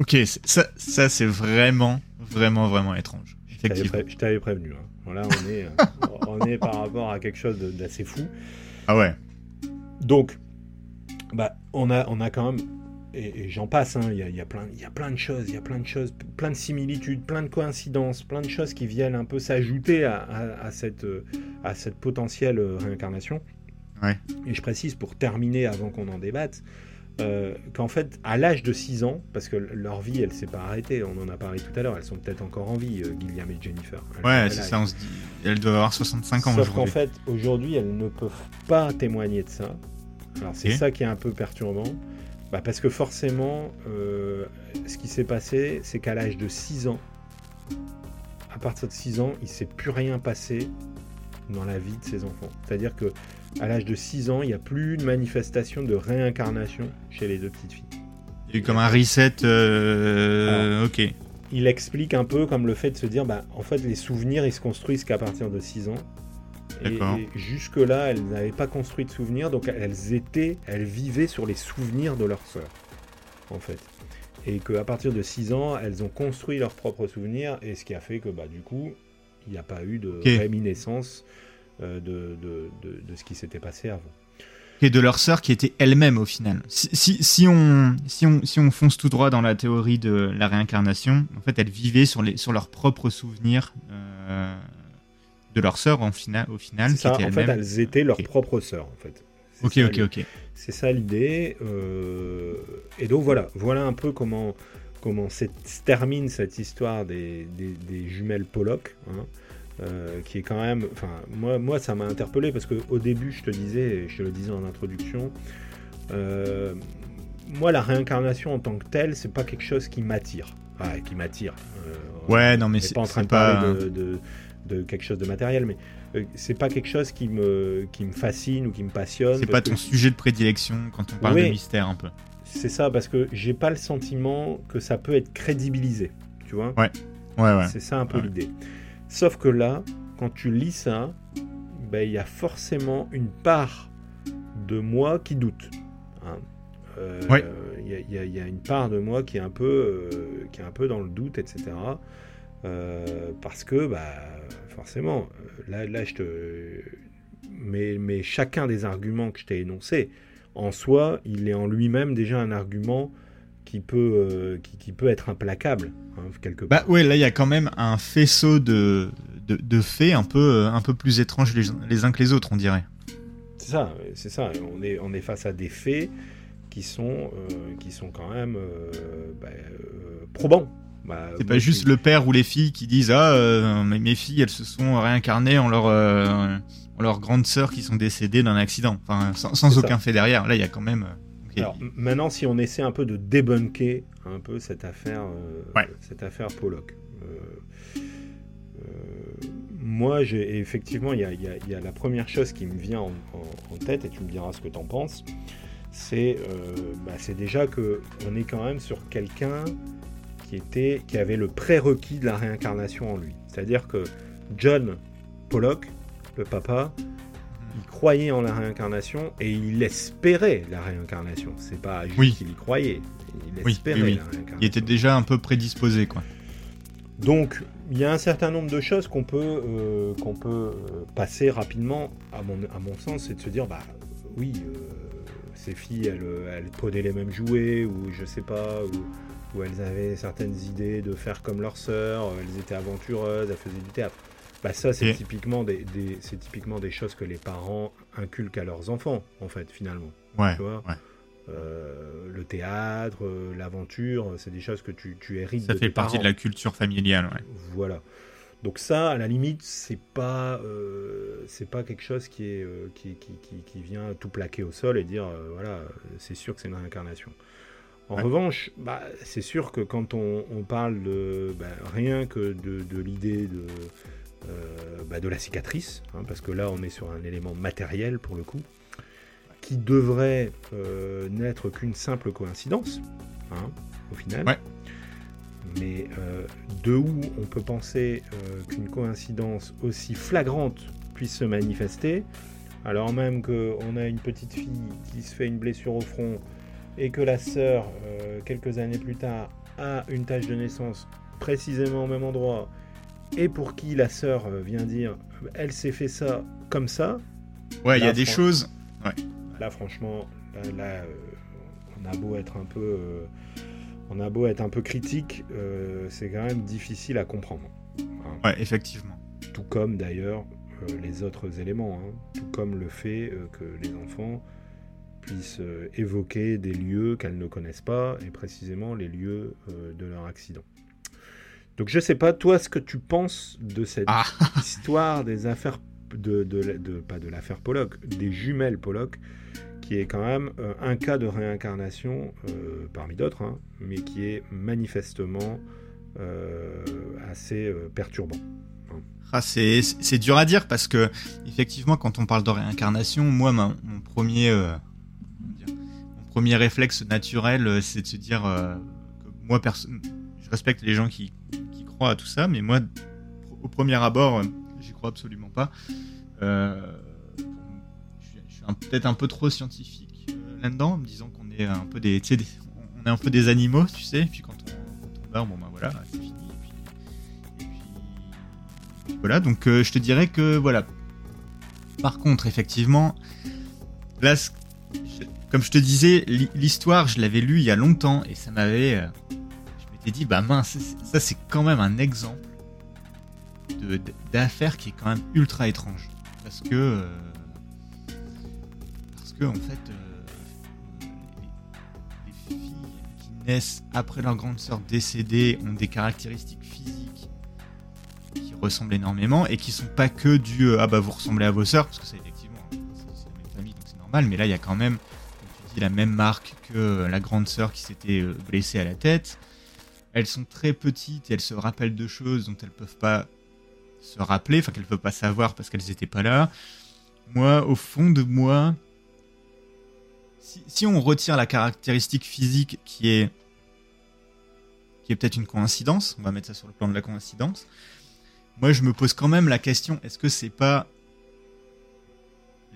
Ok, ça, ça c'est vraiment, vraiment, vraiment étrange. Je t'avais prévenu. hein. Voilà, on est, euh, on est par rapport à quelque chose d'assez fou. Ah ouais. Donc, bah, on a, on a quand même, et, et j'en passe, hein, il y, a, y a plein, y a plein de choses, il y a plein de choses, plein de similitudes, plein de coïncidences, plein de choses qui viennent un peu s'ajouter à, à- à cette, à cette potentielle euh, réincarnation. Ouais. Et je précise pour terminer avant qu'on en débatte. Euh, qu'en fait, à l'âge de 6 ans, parce que leur vie, elle s'est pas arrêtée, on en a parlé tout à l'heure, elles sont peut-être encore en vie, euh, Gilliam et Jennifer. Elles- Ouais, c'est ça, on se dit. Elles doivent avoir 65 ans Sauf qu'en aujourd'hui. fait, aujourd'hui, elles ne peuvent pas témoigner de ça. Alors c'est ça qui est un peu perturbant. Bah, parce que forcément, euh, ce qui s'est passé, c'est qu'à l'âge de 6 ans, à partir de 6 ans, il ne s'est plus rien passé dans la vie de ces enfants. C'est-à-dire que à l'âge de 6 ans, il n'y a plus de manifestation de réincarnation chez les deux petites filles. Il y a eu comme un reset. euh, ok. Il explique un peu comme le fait de se dire, bah, en fait, les souvenirs, ils se construisent qu'à partir de 6 ans. Et, D'accord. et jusque-là, elles n'avaient pas construit de souvenirs, donc elles étaient, elles vivaient sur les souvenirs de leur sœur, en fait. Et qu'à partir de 6 ans, elles ont construit leurs propres souvenirs, et ce qui a fait que, bah, du coup, il n'y a pas eu de Ok. réminiscence euh, de, de, de- de ce qui s'était passé avant. Et de leur sœur qui était elle-même au final. Si, si, si on, si, on, si on fonce tout droit dans la théorie de la réincarnation, en fait, elles vivaient sur, les, sur leurs propres souvenirs euh, de leur sœur en fina- au final. Qui ça, était en fait, elles étaient leurs Ok. propres sœurs, en fait. Ok, ça, ok, ok. C'est ça l'idée. euh, et donc voilà, voilà un peu comment, comment se termine cette histoire des, des- des jumelles Pollock, hein, euh, qui est quand même, enfin moi, moi ça m'a interpellé parce que au début je te disais, je te le disais en introduction, euh, moi la réincarnation en tant que telle, c'est pas quelque chose qui m'attire, Ah, qui m'attire. Euh, Ouais, non, mais c'est pas en train de parler de, de, de quelque chose de matériel, mais c'est pas quelque chose qui me, qui me fascine ou qui me passionne. C'est pas ton sujet de prédilection quand on parle de mystère un peu. C'est ça, parce que j'ai pas le sentiment que ça peut être crédibilisé, tu vois Ouais, ouais, ouais. C'est ça un peu l'idée. Sauf que là, quand tu lis ça, ben, il y a forcément une part de moi qui doute. Hein. Euh, il y, a une part de moi qui est un peu, euh, qui est un peu dans le doute, etc. Euh, parce que, bah, forcément, là, là je te. Mais, mais chacun des arguments que je t'ai énoncés, en soi, il est en lui-même déjà un argument qui peut, qui, peut être implacable, hein, quelque bah part. Bah ouais, là, il y a quand même un faisceau de, de, faits un peu, un peu plus étranges les, les uns que les autres, on dirait. C'est ça, c'est ça. On est, on est face à des faits qui sont, euh, qui sont quand même euh, bah, euh, probants. Bah, c'est pas juste le père ou les filles qui disent ah mes filles elles se sont réincarnées en leur en leur grande sœur qui sont décédées d'un accident. Enfin sans, aucun fait derrière. Là il y a quand même Alors, maintenant si on essaie un peu de débunker un peu cette affaire cette affaire Pollock moi, j'ai effectivement, il y, a, la première chose qui me vient en, tête, et tu me diras ce que tu en penses, c'est euh, bah, déjà que on est quand même sur quelqu'un qui était, qui avait le prérequis de la réincarnation en lui. C'est-à-dire que John Pollock, le papa, il croyait en la réincarnation et il espérait la réincarnation. C'est pas juste qu'il y croyait, il espérait la réincarnation. Il était déjà un peu prédisposé, quoi. Donc, il y a un certain nombre de choses qu'on peut, euh, qu'on peut euh, passer rapidement, à mon, à mon sens, c'est de se dire, bah oui, euh, ces filles, elles, elles, prenaient les mêmes jouets, ou je sais pas, ou, elles avaient certaines idées de faire comme leur sœur, elles étaient aventureuses, elles faisaient du théâtre. Bah ça, c'est typiquement des, c'est typiquement des choses que les parents inculquent à leurs enfants, en fait, finalement. Ouais, tu vois ouais. Euh, le théâtre, euh, l'aventure, c'est des choses que tu, tu hérites. Ça fait partie de la culture familiale. Ouais. Voilà. Donc ça, à la limite, c'est pas euh, c'est pas quelque chose qui est qui, qui, qui, vient tout plaquer au sol et dire voilà c'est sûr que c'est une réincarnation. En revanche, bah, c'est sûr que quand on, on parle de bah, rien que de, de l'idée de bah, de la cicatrice, hein, parce que là on est sur un élément matériel pour le coup qui devrait euh, n'être qu'une simple coïncidence, hein, au final. Mais euh, de où on peut penser euh, qu'une coïncidence aussi flagrante puisse se manifester, alors même qu'on a une petite fille qui se fait une blessure au front et que la sœur, quelques années plus tard, a une tâche de naissance précisément au même endroit, et pour qui la sœur vient dire elle s'est fait ça comme ça. Ouais, il y a des choses. Ouais. Là, franchement, là, euh, on a beau être un peu, euh, on a beau être un peu critique, euh, c'est quand même difficile à comprendre. Hein. Ouais, effectivement. Tout comme d'ailleurs les autres éléments, hein. tout comme le fait que les enfants puissent évoquer des lieux qu'elles ne connaissent pas, et précisément les lieux de leur accident. Donc je sais pas, toi, ce que tu penses de cette ah. histoire des affaires de, de, pas de l'affaire Pollock, des jumelles Pollock, qui est quand même euh, un cas de réincarnation euh, parmi d'autres, hein, mais qui est manifestement euh, assez perturbant. Ah, c'est dur à dire parce que effectivement, quand on parle de réincarnation, moi, mon premier, mon premier réflexe naturel, c'est de se dire que moi, je respecte les gens qui, à tout ça, mais moi, au premier abord, j'y crois absolument pas. Euh, je suis peut-être un peu trop scientifique euh, là-dedans, en me disant qu'on est un peu des, on est un peu des animaux, tu sais. Et puis quand on, quand meurt, bon ben voilà, c'est fini. Voilà. Donc euh, je te dirais que voilà. Par contre, effectivement, là, comme je te disais, l'histoire, je l'avais lu il y a longtemps et ça m'avait. M'étais dit, bah mince, ça c'est quand même un exemple d'affaires qui est quand même ultra étrange. Parce que euh, parce que en fait euh, les, filles qui naissent après leur grande sœur décédée ont des caractéristiques physiques qui ressemblent énormément et qui sont pas que du euh, ah bah vous ressemblez à vos sœurs parce que c'est effectivement c'est la même famille donc c'est normal mais là il y a quand même la même marque que la grande sœur qui s'était blessée à la tête elles sont très petites et elles se rappellent de choses dont elles peuvent pas se rappeler, enfin qu'elles peuvent pas savoir parce qu'elles étaient pas là. Moi, au fond de moi, si, on retire la caractéristique physique qui est qui est peut-être une coïncidence, on va mettre ça sur le plan de la coïncidence. Moi, je me pose quand même la question est-ce que c'est pas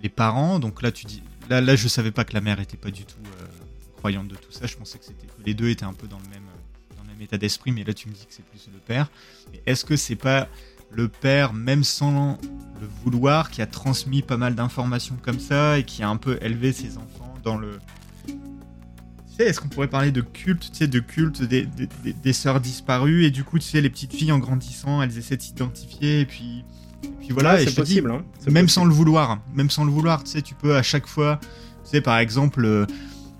les parents? Donc là, tu dis, là, là, je savais pas que la mère était pas du tout euh, croyante de tout ça. Je pensais que c'était que les deux étaient un peu dans le même même état d'esprit, mais là, tu me dis que c'est plus le père. Est-ce que c'est pas le père, même sans le vouloir, qui a transmis pas mal d'informations comme ça et qui a un peu élevé ses enfants dans le est-ce qu'on pourrait parler de culte, tu sais, de culte des, des, des, sœurs disparues et du coup, tu sais, les petites filles en grandissant, elles essaient de s'identifier et puis, puis voilà. c'est possible. Hein, même sans le vouloir, même sans le vouloir, tu sais, tu peux à chaque fois, tu sais, par exemple, euh,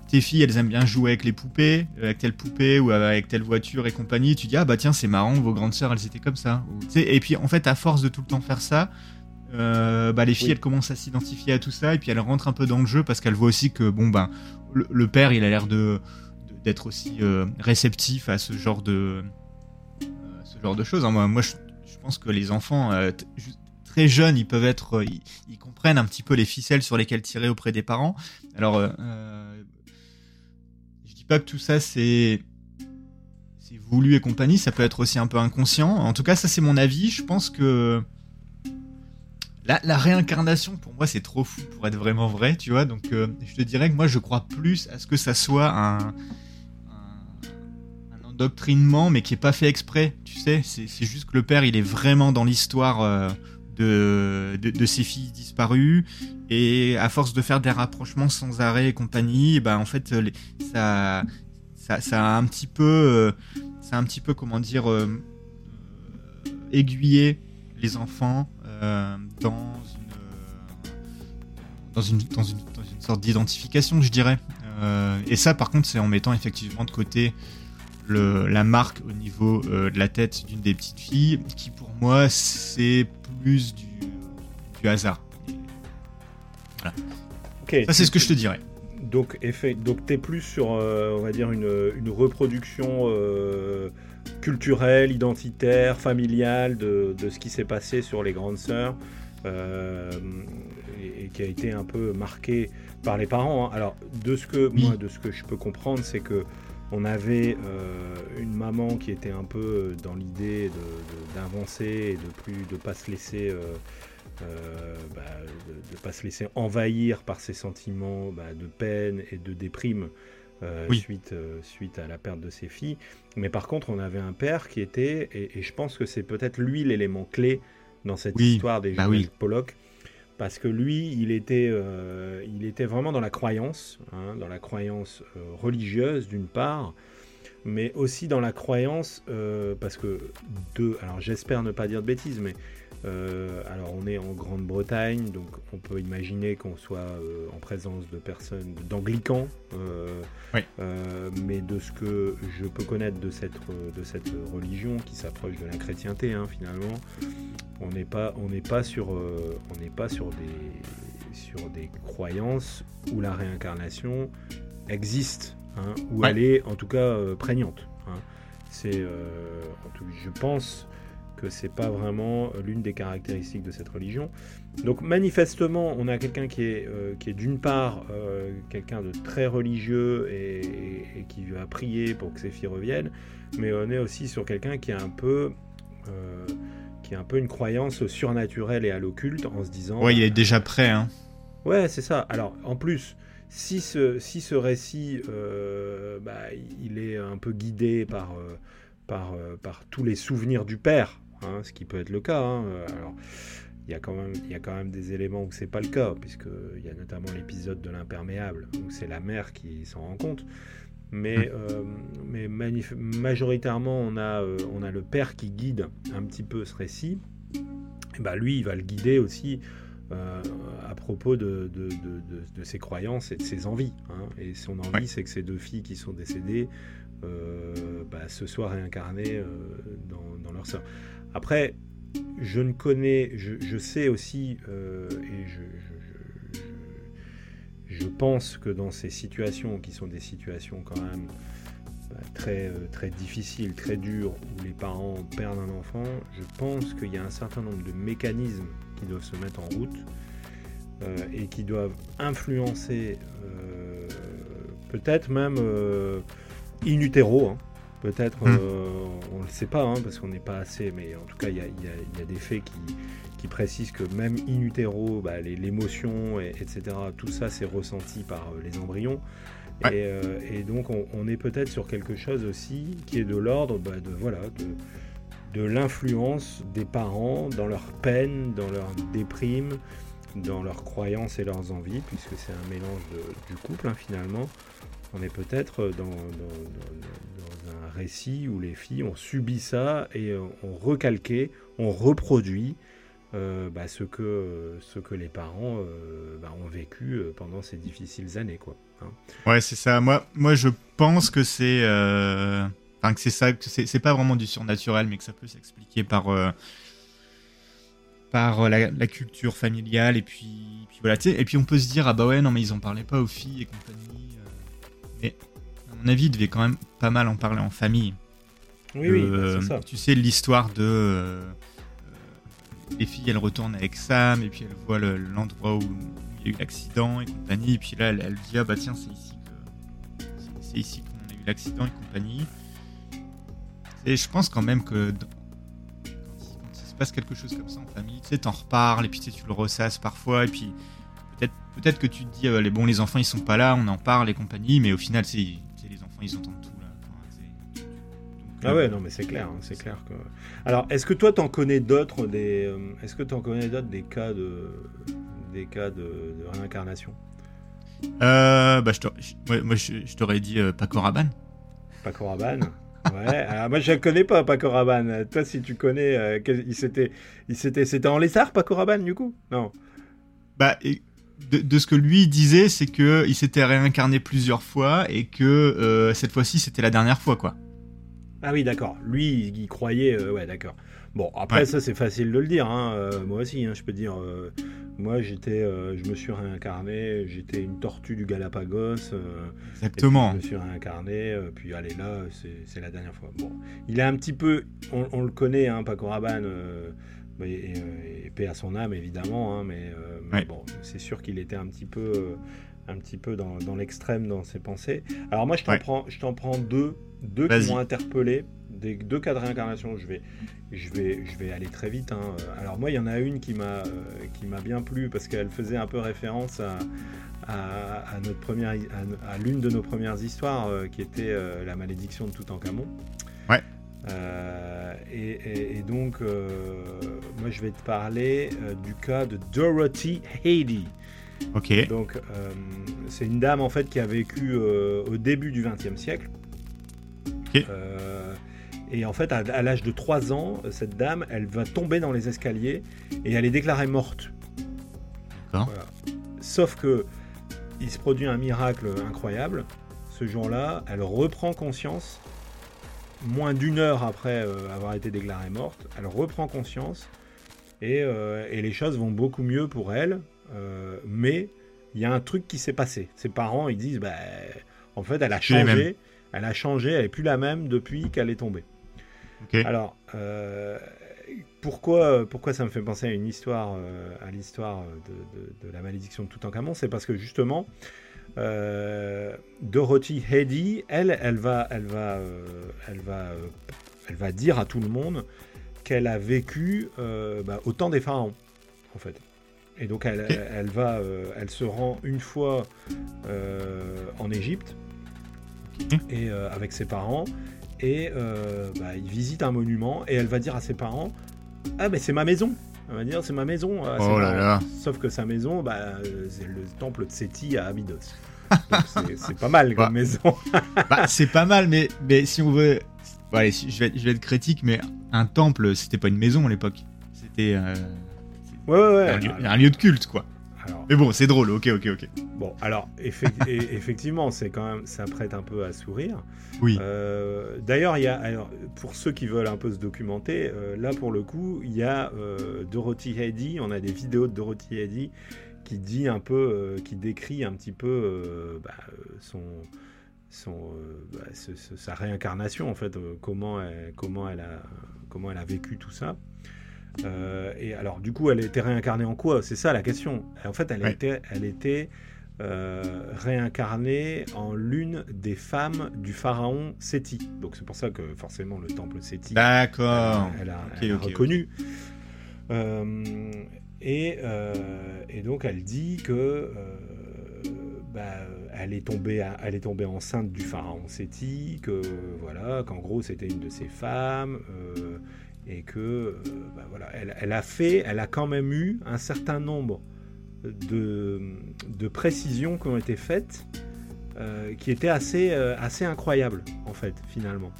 tes filles, elles aiment bien jouer avec les poupées, euh, avec telle poupée ou avec telle voiture et compagnie. Tu dis ah bah tiens, c'est marrant, vos grandes sœurs, elles étaient comme ça. et puis en fait, à force de tout le temps faire ça. Euh, bah, les filles elles commencent à s'identifier à tout ça et puis elles rentrent un peu dans le jeu parce qu'elles voient aussi que bon ben le, père, il a l'air de d'être aussi euh, réceptif à ce genre de euh, ce genre de choses. Hein. Moi, moi je, pense que les enfants euh, très jeunes, ils peuvent être, ils, comprennent un petit peu les ficelles sur lesquelles tirer auprès des parents. Alors, je dis pas que tout ça c'est voulu et compagnie, ça peut être aussi un peu inconscient. En tout cas, ça c'est mon avis. Je pense que la, réincarnation, pour moi, c'est trop fou pour être vraiment vrai, tu vois. Donc, euh, je te dirais que moi, je crois plus à ce que ça soit un, un, endoctrinement, mais qui est pas fait exprès, tu sais. C'est juste que le père, il est vraiment dans l'histoire euh, de, ses filles disparues, et à force de faire des rapprochements sans arrêt et compagnie, bah, en fait, les, ça, ça, ça, a un petit peu, euh, un petit peu, comment dire, aiguillé les enfants euh, dans une, dans une, dans une, dans une sorte d'identification, je dirais. Euh, et ça, par contre, c'est en mettant effectivement de côté la marque au niveau euh, de la tête d'une des petites filles, qui pour moi, c'est plus du hasard. Voilà. ça, c'est ce que je te dirais. Donc, effet, donc t'es plus sur, on va dire, une, une reproduction culturel, identitaire, familial de, ce qui s'est passé sur les grandes sœurs euh, et, qui a été un peu marqué par les parents. Hein. Alors de ce que moi, de ce que je peux comprendre, c'est que on avait euh, une maman qui était un peu dans l'idée d'avancer et de plus de pas se laisser euh, bah, de, pas se laisser envahir par ses sentiments bah, de peine et de déprime euh, suite, euh, suite à la perte de ses filles. Mais par contre, on avait un père qui était, et, je pense que c'est peut-être lui l'élément clé dans cette histoire des bah oui. Pollock, parce que lui, il était, il était vraiment dans la croyance, hein, dans la croyance religieuse d'une part, mais aussi dans la croyance, parce que deux, alors j'espère ne pas dire de bêtises, mais euh, alors on est en Grande-Bretagne, donc on peut imaginer qu'on soit euh, en présence de personnes, d'anglicans, euh, mais de ce que je peux connaître de cette, de cette religion qui s'approche de la chrétienté hein, finalement, on n'est pas, on pas sur, on pas sur des, sur des croyances où la réincarnation existe, hein, où elle est en tout cas prégnante. Hein. C'est, je pense que c'est pas vraiment l'une des caractéristiques de cette religion. Donc manifestement, on a quelqu'un qui est, euh, qui est d'une part euh, quelqu'un de très religieux et, qui va prier pour que ses filles reviennent, mais on est aussi sur quelqu'un qui a un peu euh, qui a un peu une croyance surnaturelle et à l'occulte en se disant. Ouais, il est déjà prêt. Hein. Ouais, c'est ça. Alors en plus, si ce, si ce récit, bah, il est un peu guidé par par, par, tous les souvenirs du père, Hein, ce qui peut être le cas. Hein. Alors, il y, a quand même, il y a quand même des éléments où c'est pas le cas, puisqu'il y a notamment l'épisode de l'imperméable, où c'est la mère qui s'en rend compte. Mais, euh, mais majoritairement, on a, euh, on a le père qui guide un petit peu ce récit. Et bah, lui, il va le guider aussi euh, à propos de, de, de, ses croyances et de ses envies. Hein. Et son envie, c'est que ces deux filles qui sont décédées bah, se soient réincarnées dans, dans leur sœur. Après, je ne connais, je, sais aussi, euh, et je, pense que dans ces situations qui sont des situations quand même bah, très, très difficile, très dur, où les parents perdent un enfant, je pense qu'il y a un certain nombre de mécanismes qui doivent se mettre en route et qui doivent influencer peut-être même in utero, hein. Peut-être, hmm. on ne le sait pas, hein, parce qu'on n'est pas assez, mais en tout cas, il y a, des faits qui, qui précisent que même in utero, bah, l'émotion, etc., tout ça, c'est ressenti par euh, les embryons. Euh, et, donc, on, est peut-être sur quelque chose aussi qui est de l'ordre bah, de, voilà, de, l'influence des parents dans leur peine, dans leur déprime, dans leurs croyances et leurs envies, puisque c'est un mélange du couple hein, finalement on est peut-être dans, récit où les filles ont subi ça et euh, ont recalqué, ont reproduit euh, bah, ce, que, ce que les parents euh, bah, ont vécu pendant ces difficiles années. Quoi, hein. Ouais, c'est ça. Moi, moi, je pense que c'est enfin, que c'est ça, que c'est pas vraiment du surnaturel, mais que ça peut s'expliquer par par la, culture familiale et puis, voilà et puis on peut se dire ah bah ouais non mais ils en parlaient pas aux filles et compagnie mais mon avis, il devait quand même pas mal en parler en famille. Oui, oui, bah, c'est ça. Tu sais, l'histoire de. Euh, les filles, elles retournent avec Sam, et puis elles voient l'endroit où il y a eu l'accident et compagnie. Et puis là, elle, dit Ah bah tiens, c'est ici que. C'est ici qu'on a eu l'accident et compagnie. Et je pense quand même que. Quand il, se passe quelque chose comme ça en famille, tu sais, t'en reparles, et puis tu, tu le ressasses parfois, et puis peut-être que tu te dis, euh, les, bon, les enfants ils sont pas là, on en parle et compagnie, mais au final, c'est enfants ils entendent tout là. ah ouais, non, mais c'est clair, hein, c'est clair que. Alors, est-ce que toi, t'en connais d'autres des, euh, est-ce que t'en connais d'autres des cas de, des cas de, réincarnation? Euh, bah, je moi, je, t'aurais dit euh, Paco Rabanne. Paco Rabanne? Ouais, alors moi je ne connais pas Paco Rabanne. Toi, si tu connais, il s'était, il s'était, c'était en lézard Paco Rabanne du coup? Non. Bah, de, ce que lui disait, c'est que il s'était réincarné plusieurs fois et que euh, cette fois-ci c'était la dernière fois, quoi. Ah oui, d'accord. Lui, il croyait, euh, ouais, d'accord. Bon, après ça c'est facile de le dire. Hein. Euh, moi aussi, hein, je peux dire. moi, j'étais, je me suis réincarné. J'étais une tortue du Galapagos. Exactement. je me suis réincarné. puis allez là, c'est la dernière fois. Bon, il est un petit peu, on, le connaît, hein, Paco Rabanne et, et, paix à son âme évidemment, hein, mais, euh, bon, c'est sûr qu'il était un petit peu, euh, un petit peu dans, dans l'extrême dans ses pensées. Alors moi je t'en prends, je t'en prends deux, deux qui m'ont interpellé, des deux cas de réincarnation. Je vais, je vais, je vais aller très vite. Hein. Alors moi il y en a une qui m'a, euh, qui m'a bien plu parce qu'elle faisait un peu référence à, à, notre première, à, l'une de nos premières histoires qui était la malédiction de Toutankhamon. Ouais. Euh, et, donc, euh, moi, je vais te parler euh, du cas de Dorothy Haley. Ok. Donc, c'est une dame en fait qui a vécu au début du XXe siècle. Ok. et en fait, à, l'âge de 3 ans, cette dame, elle va tomber dans les escaliers et elle est déclarée morte. Voilà. Sauf que il se produit un miracle incroyable. Ce jour-là, elle reprend conscience moins d'une heure après euh, avoir été déclarée morte, elle reprend conscience et, euh, et, les choses vont beaucoup mieux pour elle. Euh, mais il y a un truc qui s'est passé. Ses parents, ils disent, bah, en fait, elle a changé. Elle a changé, elle est plus la même depuis qu'elle est tombée. Alors, pourquoi, pourquoi ça me fait penser à une histoire, à l'histoire de, de, la malédiction de Toutankhamon? C'est parce que justement, Dorothy Heady, elle, elle va, elle va, euh, elle va, euh, elle va dire à tout le monde qu'elle a vécu bah, au temps des pharaons, en fait. Et donc elle, elle va, elle se rend une fois en Égypte et avec ses parents et bah, il visite un monument et elle va dire à ses parents ah mais c'est ma maison on va dire c'est ma maison. Oh Sauf que sa maison, bah, c'est le temple de Seti à Abydos. c'est pas mal comme bah. maison. bah, c'est pas mal, mais, mais si on veut. allez, je, vais, je vais être critique, mais un temple, c'était pas une maison à l'époque. C'était. Euh, ouais, ouais, ouais. Un, lieu, de culte, quoi. Mais bon, c'est drôle, ok, ok, ok. Bon, alors, effectivement, c'est quand même, ça prête un peu à sourire. Oui. Euh, d'ailleurs, il y a, alors, pour ceux qui veulent un peu se documenter, euh, là, pour le coup, il y a Dorothy Heady, on a des vidéos de Dorothy Heady qui dit un peu, qui décrit un petit peu bah, son, son, bah, sa réincarnation en fait, comment elle, comment elle a comment elle a vécu tout ça. Et alors du coup, elle été réincarnée en quoi? C'est ça la question. En fait, elle était, elle était réincarnée en l'une des femmes du pharaon Séti. Donc c'est pour ça que forcément le temple Séti. D'accord. Elle, a, reconnu. Et, et, donc elle dit que bah, elle, est tombée, elle est tombée enceinte du pharaon Séti, que voilà, qu'en gros c'était une de ses femmes, euh, et que euh, bah, voilà, elle, elle, a fait, elle a quand même eu un certain nombre de, de précisions qui ont été faites, euh, qui étaient assez, assez incroyables en fait finalement.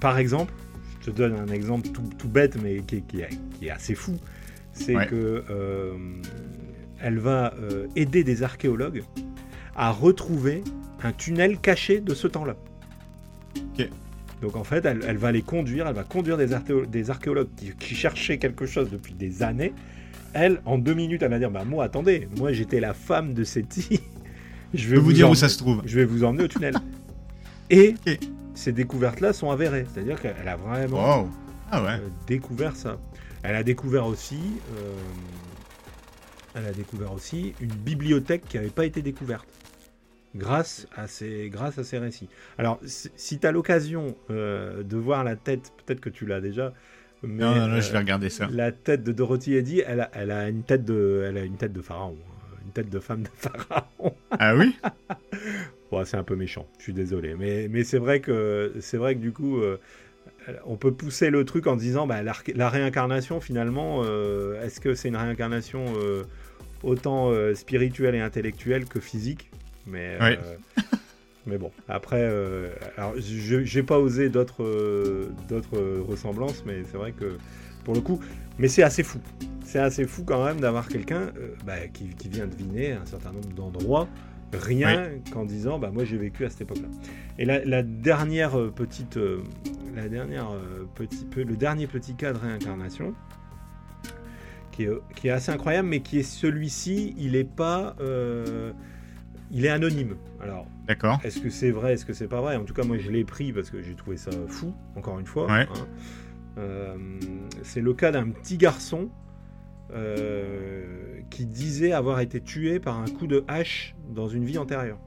par exemple, je te donne un exemple tout, tout bête mais qui, qui, qui, est assez fou, c'est que elle va euh, aider des archéologues à retrouver un tunnel caché de ce temps-là. Donc en fait, elle, va les conduire, elle va conduire des, des archéologues qui, cherchaient quelque chose depuis des années. Elle, en deux minutes, elle va dire, bah moi, attendez, moi j'étais la femme de Seti. je vais vous, dire où ça se trouve. Je vais vous emmener au tunnel. Et ces découvertes-là sont avérées. C'est-à-dire qu'elle a vraiment ah euh, découvert ça. Elle a découvert aussi... Euh, elle a découvert aussi une bibliothèque qui n'avait pas été découverte grâce à ces, grâce à ces récits. Alors, si tu as l'occasion euh, de voir la tête, peut-être que tu l'as déjà. Mais, non, non, je vais regarder ça. La tête de Dorothy Eddy, elle a, elle a, une, tête de, elle a une tête de pharaon. Hein. Une tête de femme de pharaon. Ah oui? Bon, C'est un peu méchant, je suis désolé. Mais, mais c'est vrai, que, vrai que du coup, euh, on peut pousser le truc en disant bah, la, réincarnation, finalement, euh, est-ce que c'est une réincarnation autant euh, spirituel et intellectuel que physique? Mais, euh, mais bon, après, euh, alors j'ai pas osé d'autres d'autres ressemblances, mais c'est vrai que pour le coup, mais c'est assez fou. C'est assez fou quand même d'avoir quelqu'un bah, qui, vient deviner un certain nombre d'endroits rien qu'en disant bah moi j'ai vécu à cette époque-là. Et la, dernière petite, la dernière petit, le dernier petit cas de réincarnation, qui est, assez incroyable, mais qui est celui-ci, il est pas, euh, il est anonyme. Alors, d'accord. Est-ce que c'est vrai, est-ce que c'est pas vrai? En tout cas, moi, je l'ai pris parce que j'ai trouvé ça fou. Encore une fois, hein. euh, c'est le cas d'un petit garçon euh, qui disait avoir été tué par un coup de hache dans une vie antérieure.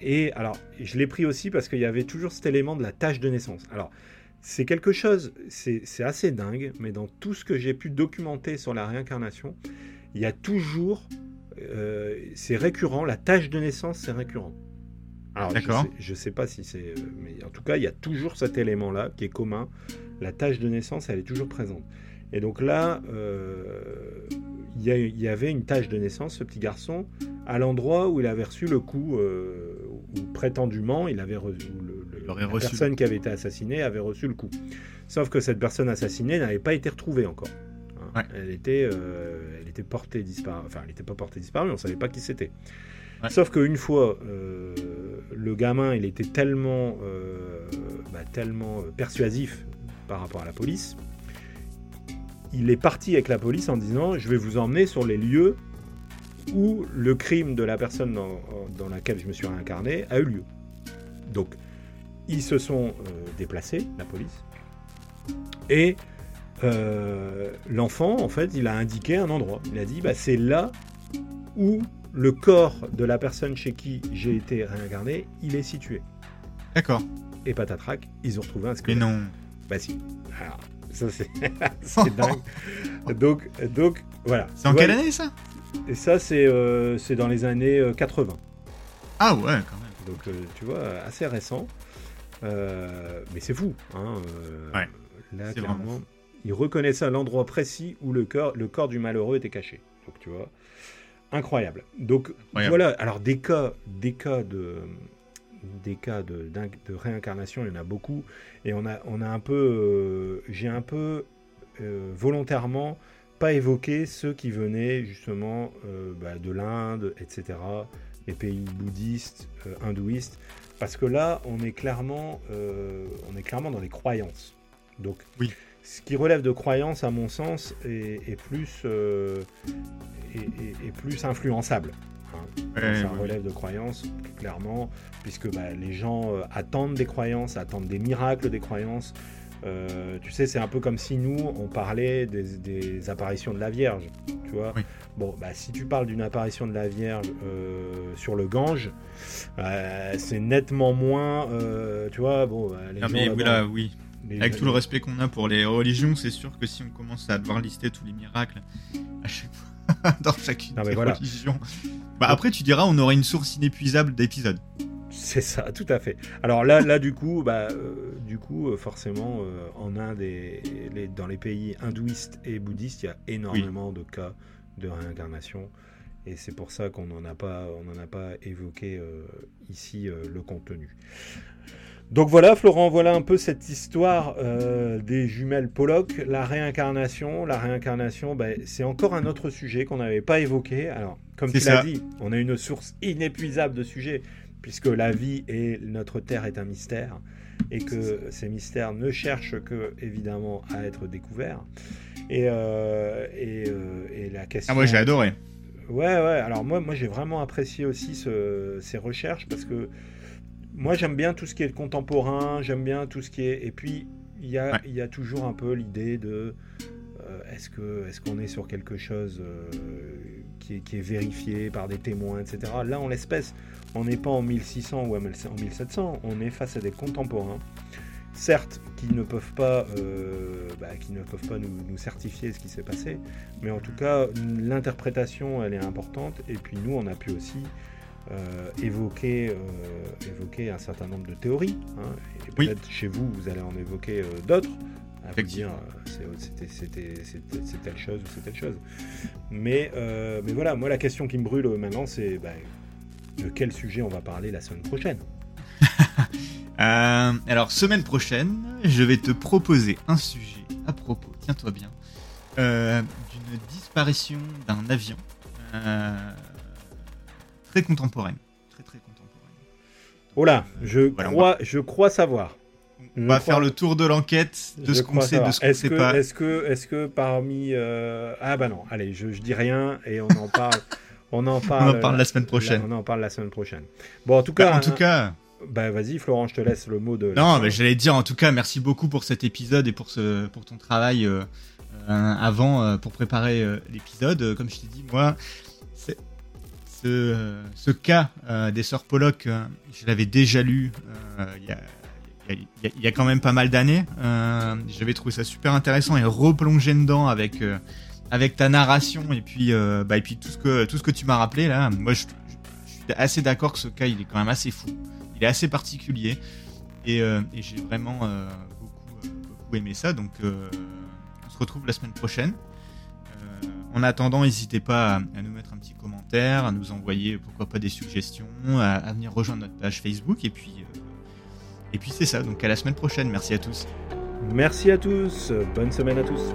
et alors, je l'ai pris aussi parce qu'il y avait toujours cet élément de la tâche de naissance. Alors, c'est quelque chose, c'est assez dingue, mais dans tout ce que j'ai pu documenter sur la réincarnation, il y a toujours, euh, c'est récurrent, la tâche de naissance, c'est récurrent. Alors, je ne sais, pas si c'est. Euh, mais en tout cas, il y a toujours cet élément-là qui est commun. La tâche de naissance, elle est toujours présente. Et donc là, euh, il, y avait une tâche de naissance, ce petit garçon, à l'endroit où il avait reçu le coup, ou prétendument, il avait reçu, la personne qui avait été assassinée avait reçu le coup. Sauf que cette personne assassinée n'avait pas été retrouvée encore. Elle, était, euh, elle était portée disparue. Enfin, elle n'était pas portée disparue, on ne savait pas qui c'était. Sauf qu'une fois, euh, le gamin, il était tellement, euh, bah, tellement persuasif par rapport à la police, il est parti avec la police en disant Je vais vous emmener sur les lieux où le crime de la personne dans, dans laquelle je me suis réincarné a eu lieu. Donc, ils se sont déplacés, la police, et euh, l'enfant, en fait, il a indiqué un endroit. Il a dit, bah, c'est là où le corps de la personne chez qui j'ai été réincarné, il est situé. D'accord. Et patatrac, ils ont retrouvé un squelette. Mais non. Bah si. Alors, ça c'est dingue. donc, donc, voilà. C'est en quelle année ça? Et ça, c'est euh, dans les années 80. Ah ouais, quand même. Donc, tu vois, assez récent. Euh, mais c'est fou. Hein, euh, là, clairement, il reconnaissait l'endroit précis où le corps, le corps du malheureux était caché. Donc, tu vois, incroyable. Donc, voilà. Alors, des cas, des cas de des cas de, de, réincarnation, il y en a beaucoup. Et on a, on a un peu, euh, j'ai un peu volontairement pas évoqué ceux qui venaient justement bah, de l'Inde, etc., les pays bouddhistes, hindouistes, parce que là, on est clairement, euh, on est clairement dans les croyances. Donc, oui. Ce qui relève de croyances, à mon sens, est, plus, euh, est, plus influençable. Hein. ça relève de croyances, clairement, puisque bah, les gens euh, attendent des croyances, attendent des miracles des croyances. Euh, tu sais, c'est un peu comme si nous, on parlait des, apparitions de la Vierge. Tu vois Bon, bah, si tu parles d'une apparition de la Vierge euh, sur le Gange, c'est nettement moins. tu vois, bon, bah, les mais oui, là, oui. Avec tout le respect qu'on a pour les religions, c'est sûr que si on commence à devoir lister tous les miracles à chaque fois dans chacune des religions. Bah après, tu diras, on aurait une source inépuisable d'épisodes. C'est ça, tout à fait. Alors là, là du coup, bah, euh, du coup, euh, forcément, euh, en Inde et les, dans les pays hindouistes et bouddhistes, il y a énormément de cas de réincarnation. Et c'est pour ça qu'on n'en a pas, on n'en a pas évoqué ici le contenu. Donc voilà, Florent, voilà un peu cette histoire euh, des jumelles Pollock, la réincarnation. La réincarnation, ben, c'est encore un autre sujet qu'on n'avait pas évoqué. Alors, comme tu l'as dit, on a une source inépuisable de sujets, puisque la vie et notre Terre est un mystère, et que ces mystères ne cherchent que, évidemment, à être découverts. Et, euh, euh, et, la question... Ah, moi j'ai adoré. Ouais, ouais, alors moi, moi j'ai vraiment apprécié aussi ces recherches, parce que moi, j'aime bien tout ce qui est contemporain, j'aime bien tout ce qui est. Et puis, il y a, y a toujours un peu l'idée de euh, est-ce qu'on est, qu'on est sur quelque chose euh, qui, est, qui, est, vérifié par des témoins, etc. Là, en l'espèce, on n'est pas en 1600 ou en 1700, on est face à des contemporains. Certes, qui ne peuvent pas, euh, bah, qui ne peuvent pas nous, nous certifier ce qui s'est passé, mais en tout cas, l'interprétation, elle est importante. Et puis nous, on a pu aussi euh, évoquer, euh, évoquer un certain nombre de théories. Hein, et peut-être chez vous, vous allez en évoquer euh, d'autres. À vous dire c'est telle chose ou c'est telle chose. Mais, mais voilà, moi la question qui me brûle maintenant, c'est bah, de quel sujet on va parler la semaine prochaine? alors, semaine prochaine, je vais te proposer un sujet à propos, tiens-toi bien, d'une disparition d'un avion très contemporaine. Très très contemporaine. Oh là, je, crois, je crois savoir. On va faire le tour de l'enquête, de ce qu'on sait, de ce qu'on sait pas. Est-ce que, est que parmi... Euh, ah bah non, allez, je, je dis rien et on en parle. on en parle, on en parle la semaine prochaine. on en parle la semaine prochaine. Bon, en tout cas... Bah, en tout cas... Bah vas-y Florent, je te laisse le mot de... Non, mais j'allais dire en tout cas merci beaucoup pour cet épisode et pour, ce, pour ton travail euh, euh, avant pour préparer l'épisode. Comme je t'ai dit, moi, ce, cas euh, des sœurs Pollock, euh, je l'avais déjà lu euh, il y, a, quand même pas mal d'années. J'avais trouvé ça super intéressant et replonger dedans avec, avec ta narration et puis, bah, et puis tout, ce que, tout ce que tu m'as rappelé là. Moi, je, suis assez d'accord que ce cas, il est quand même assez fou. Il est assez particulier et, j'ai vraiment beaucoup, beaucoup aimé ça. Donc, on se retrouve la semaine prochaine. En attendant, n'hésitez pas à, nous mettre un petit commentaire, à nous envoyer pourquoi pas des suggestions, à, venir rejoindre notre page Facebook. Et puis, euh, et puis c'est ça. Donc à la semaine prochaine. Merci à tous. Merci à tous. Bonne semaine à tous.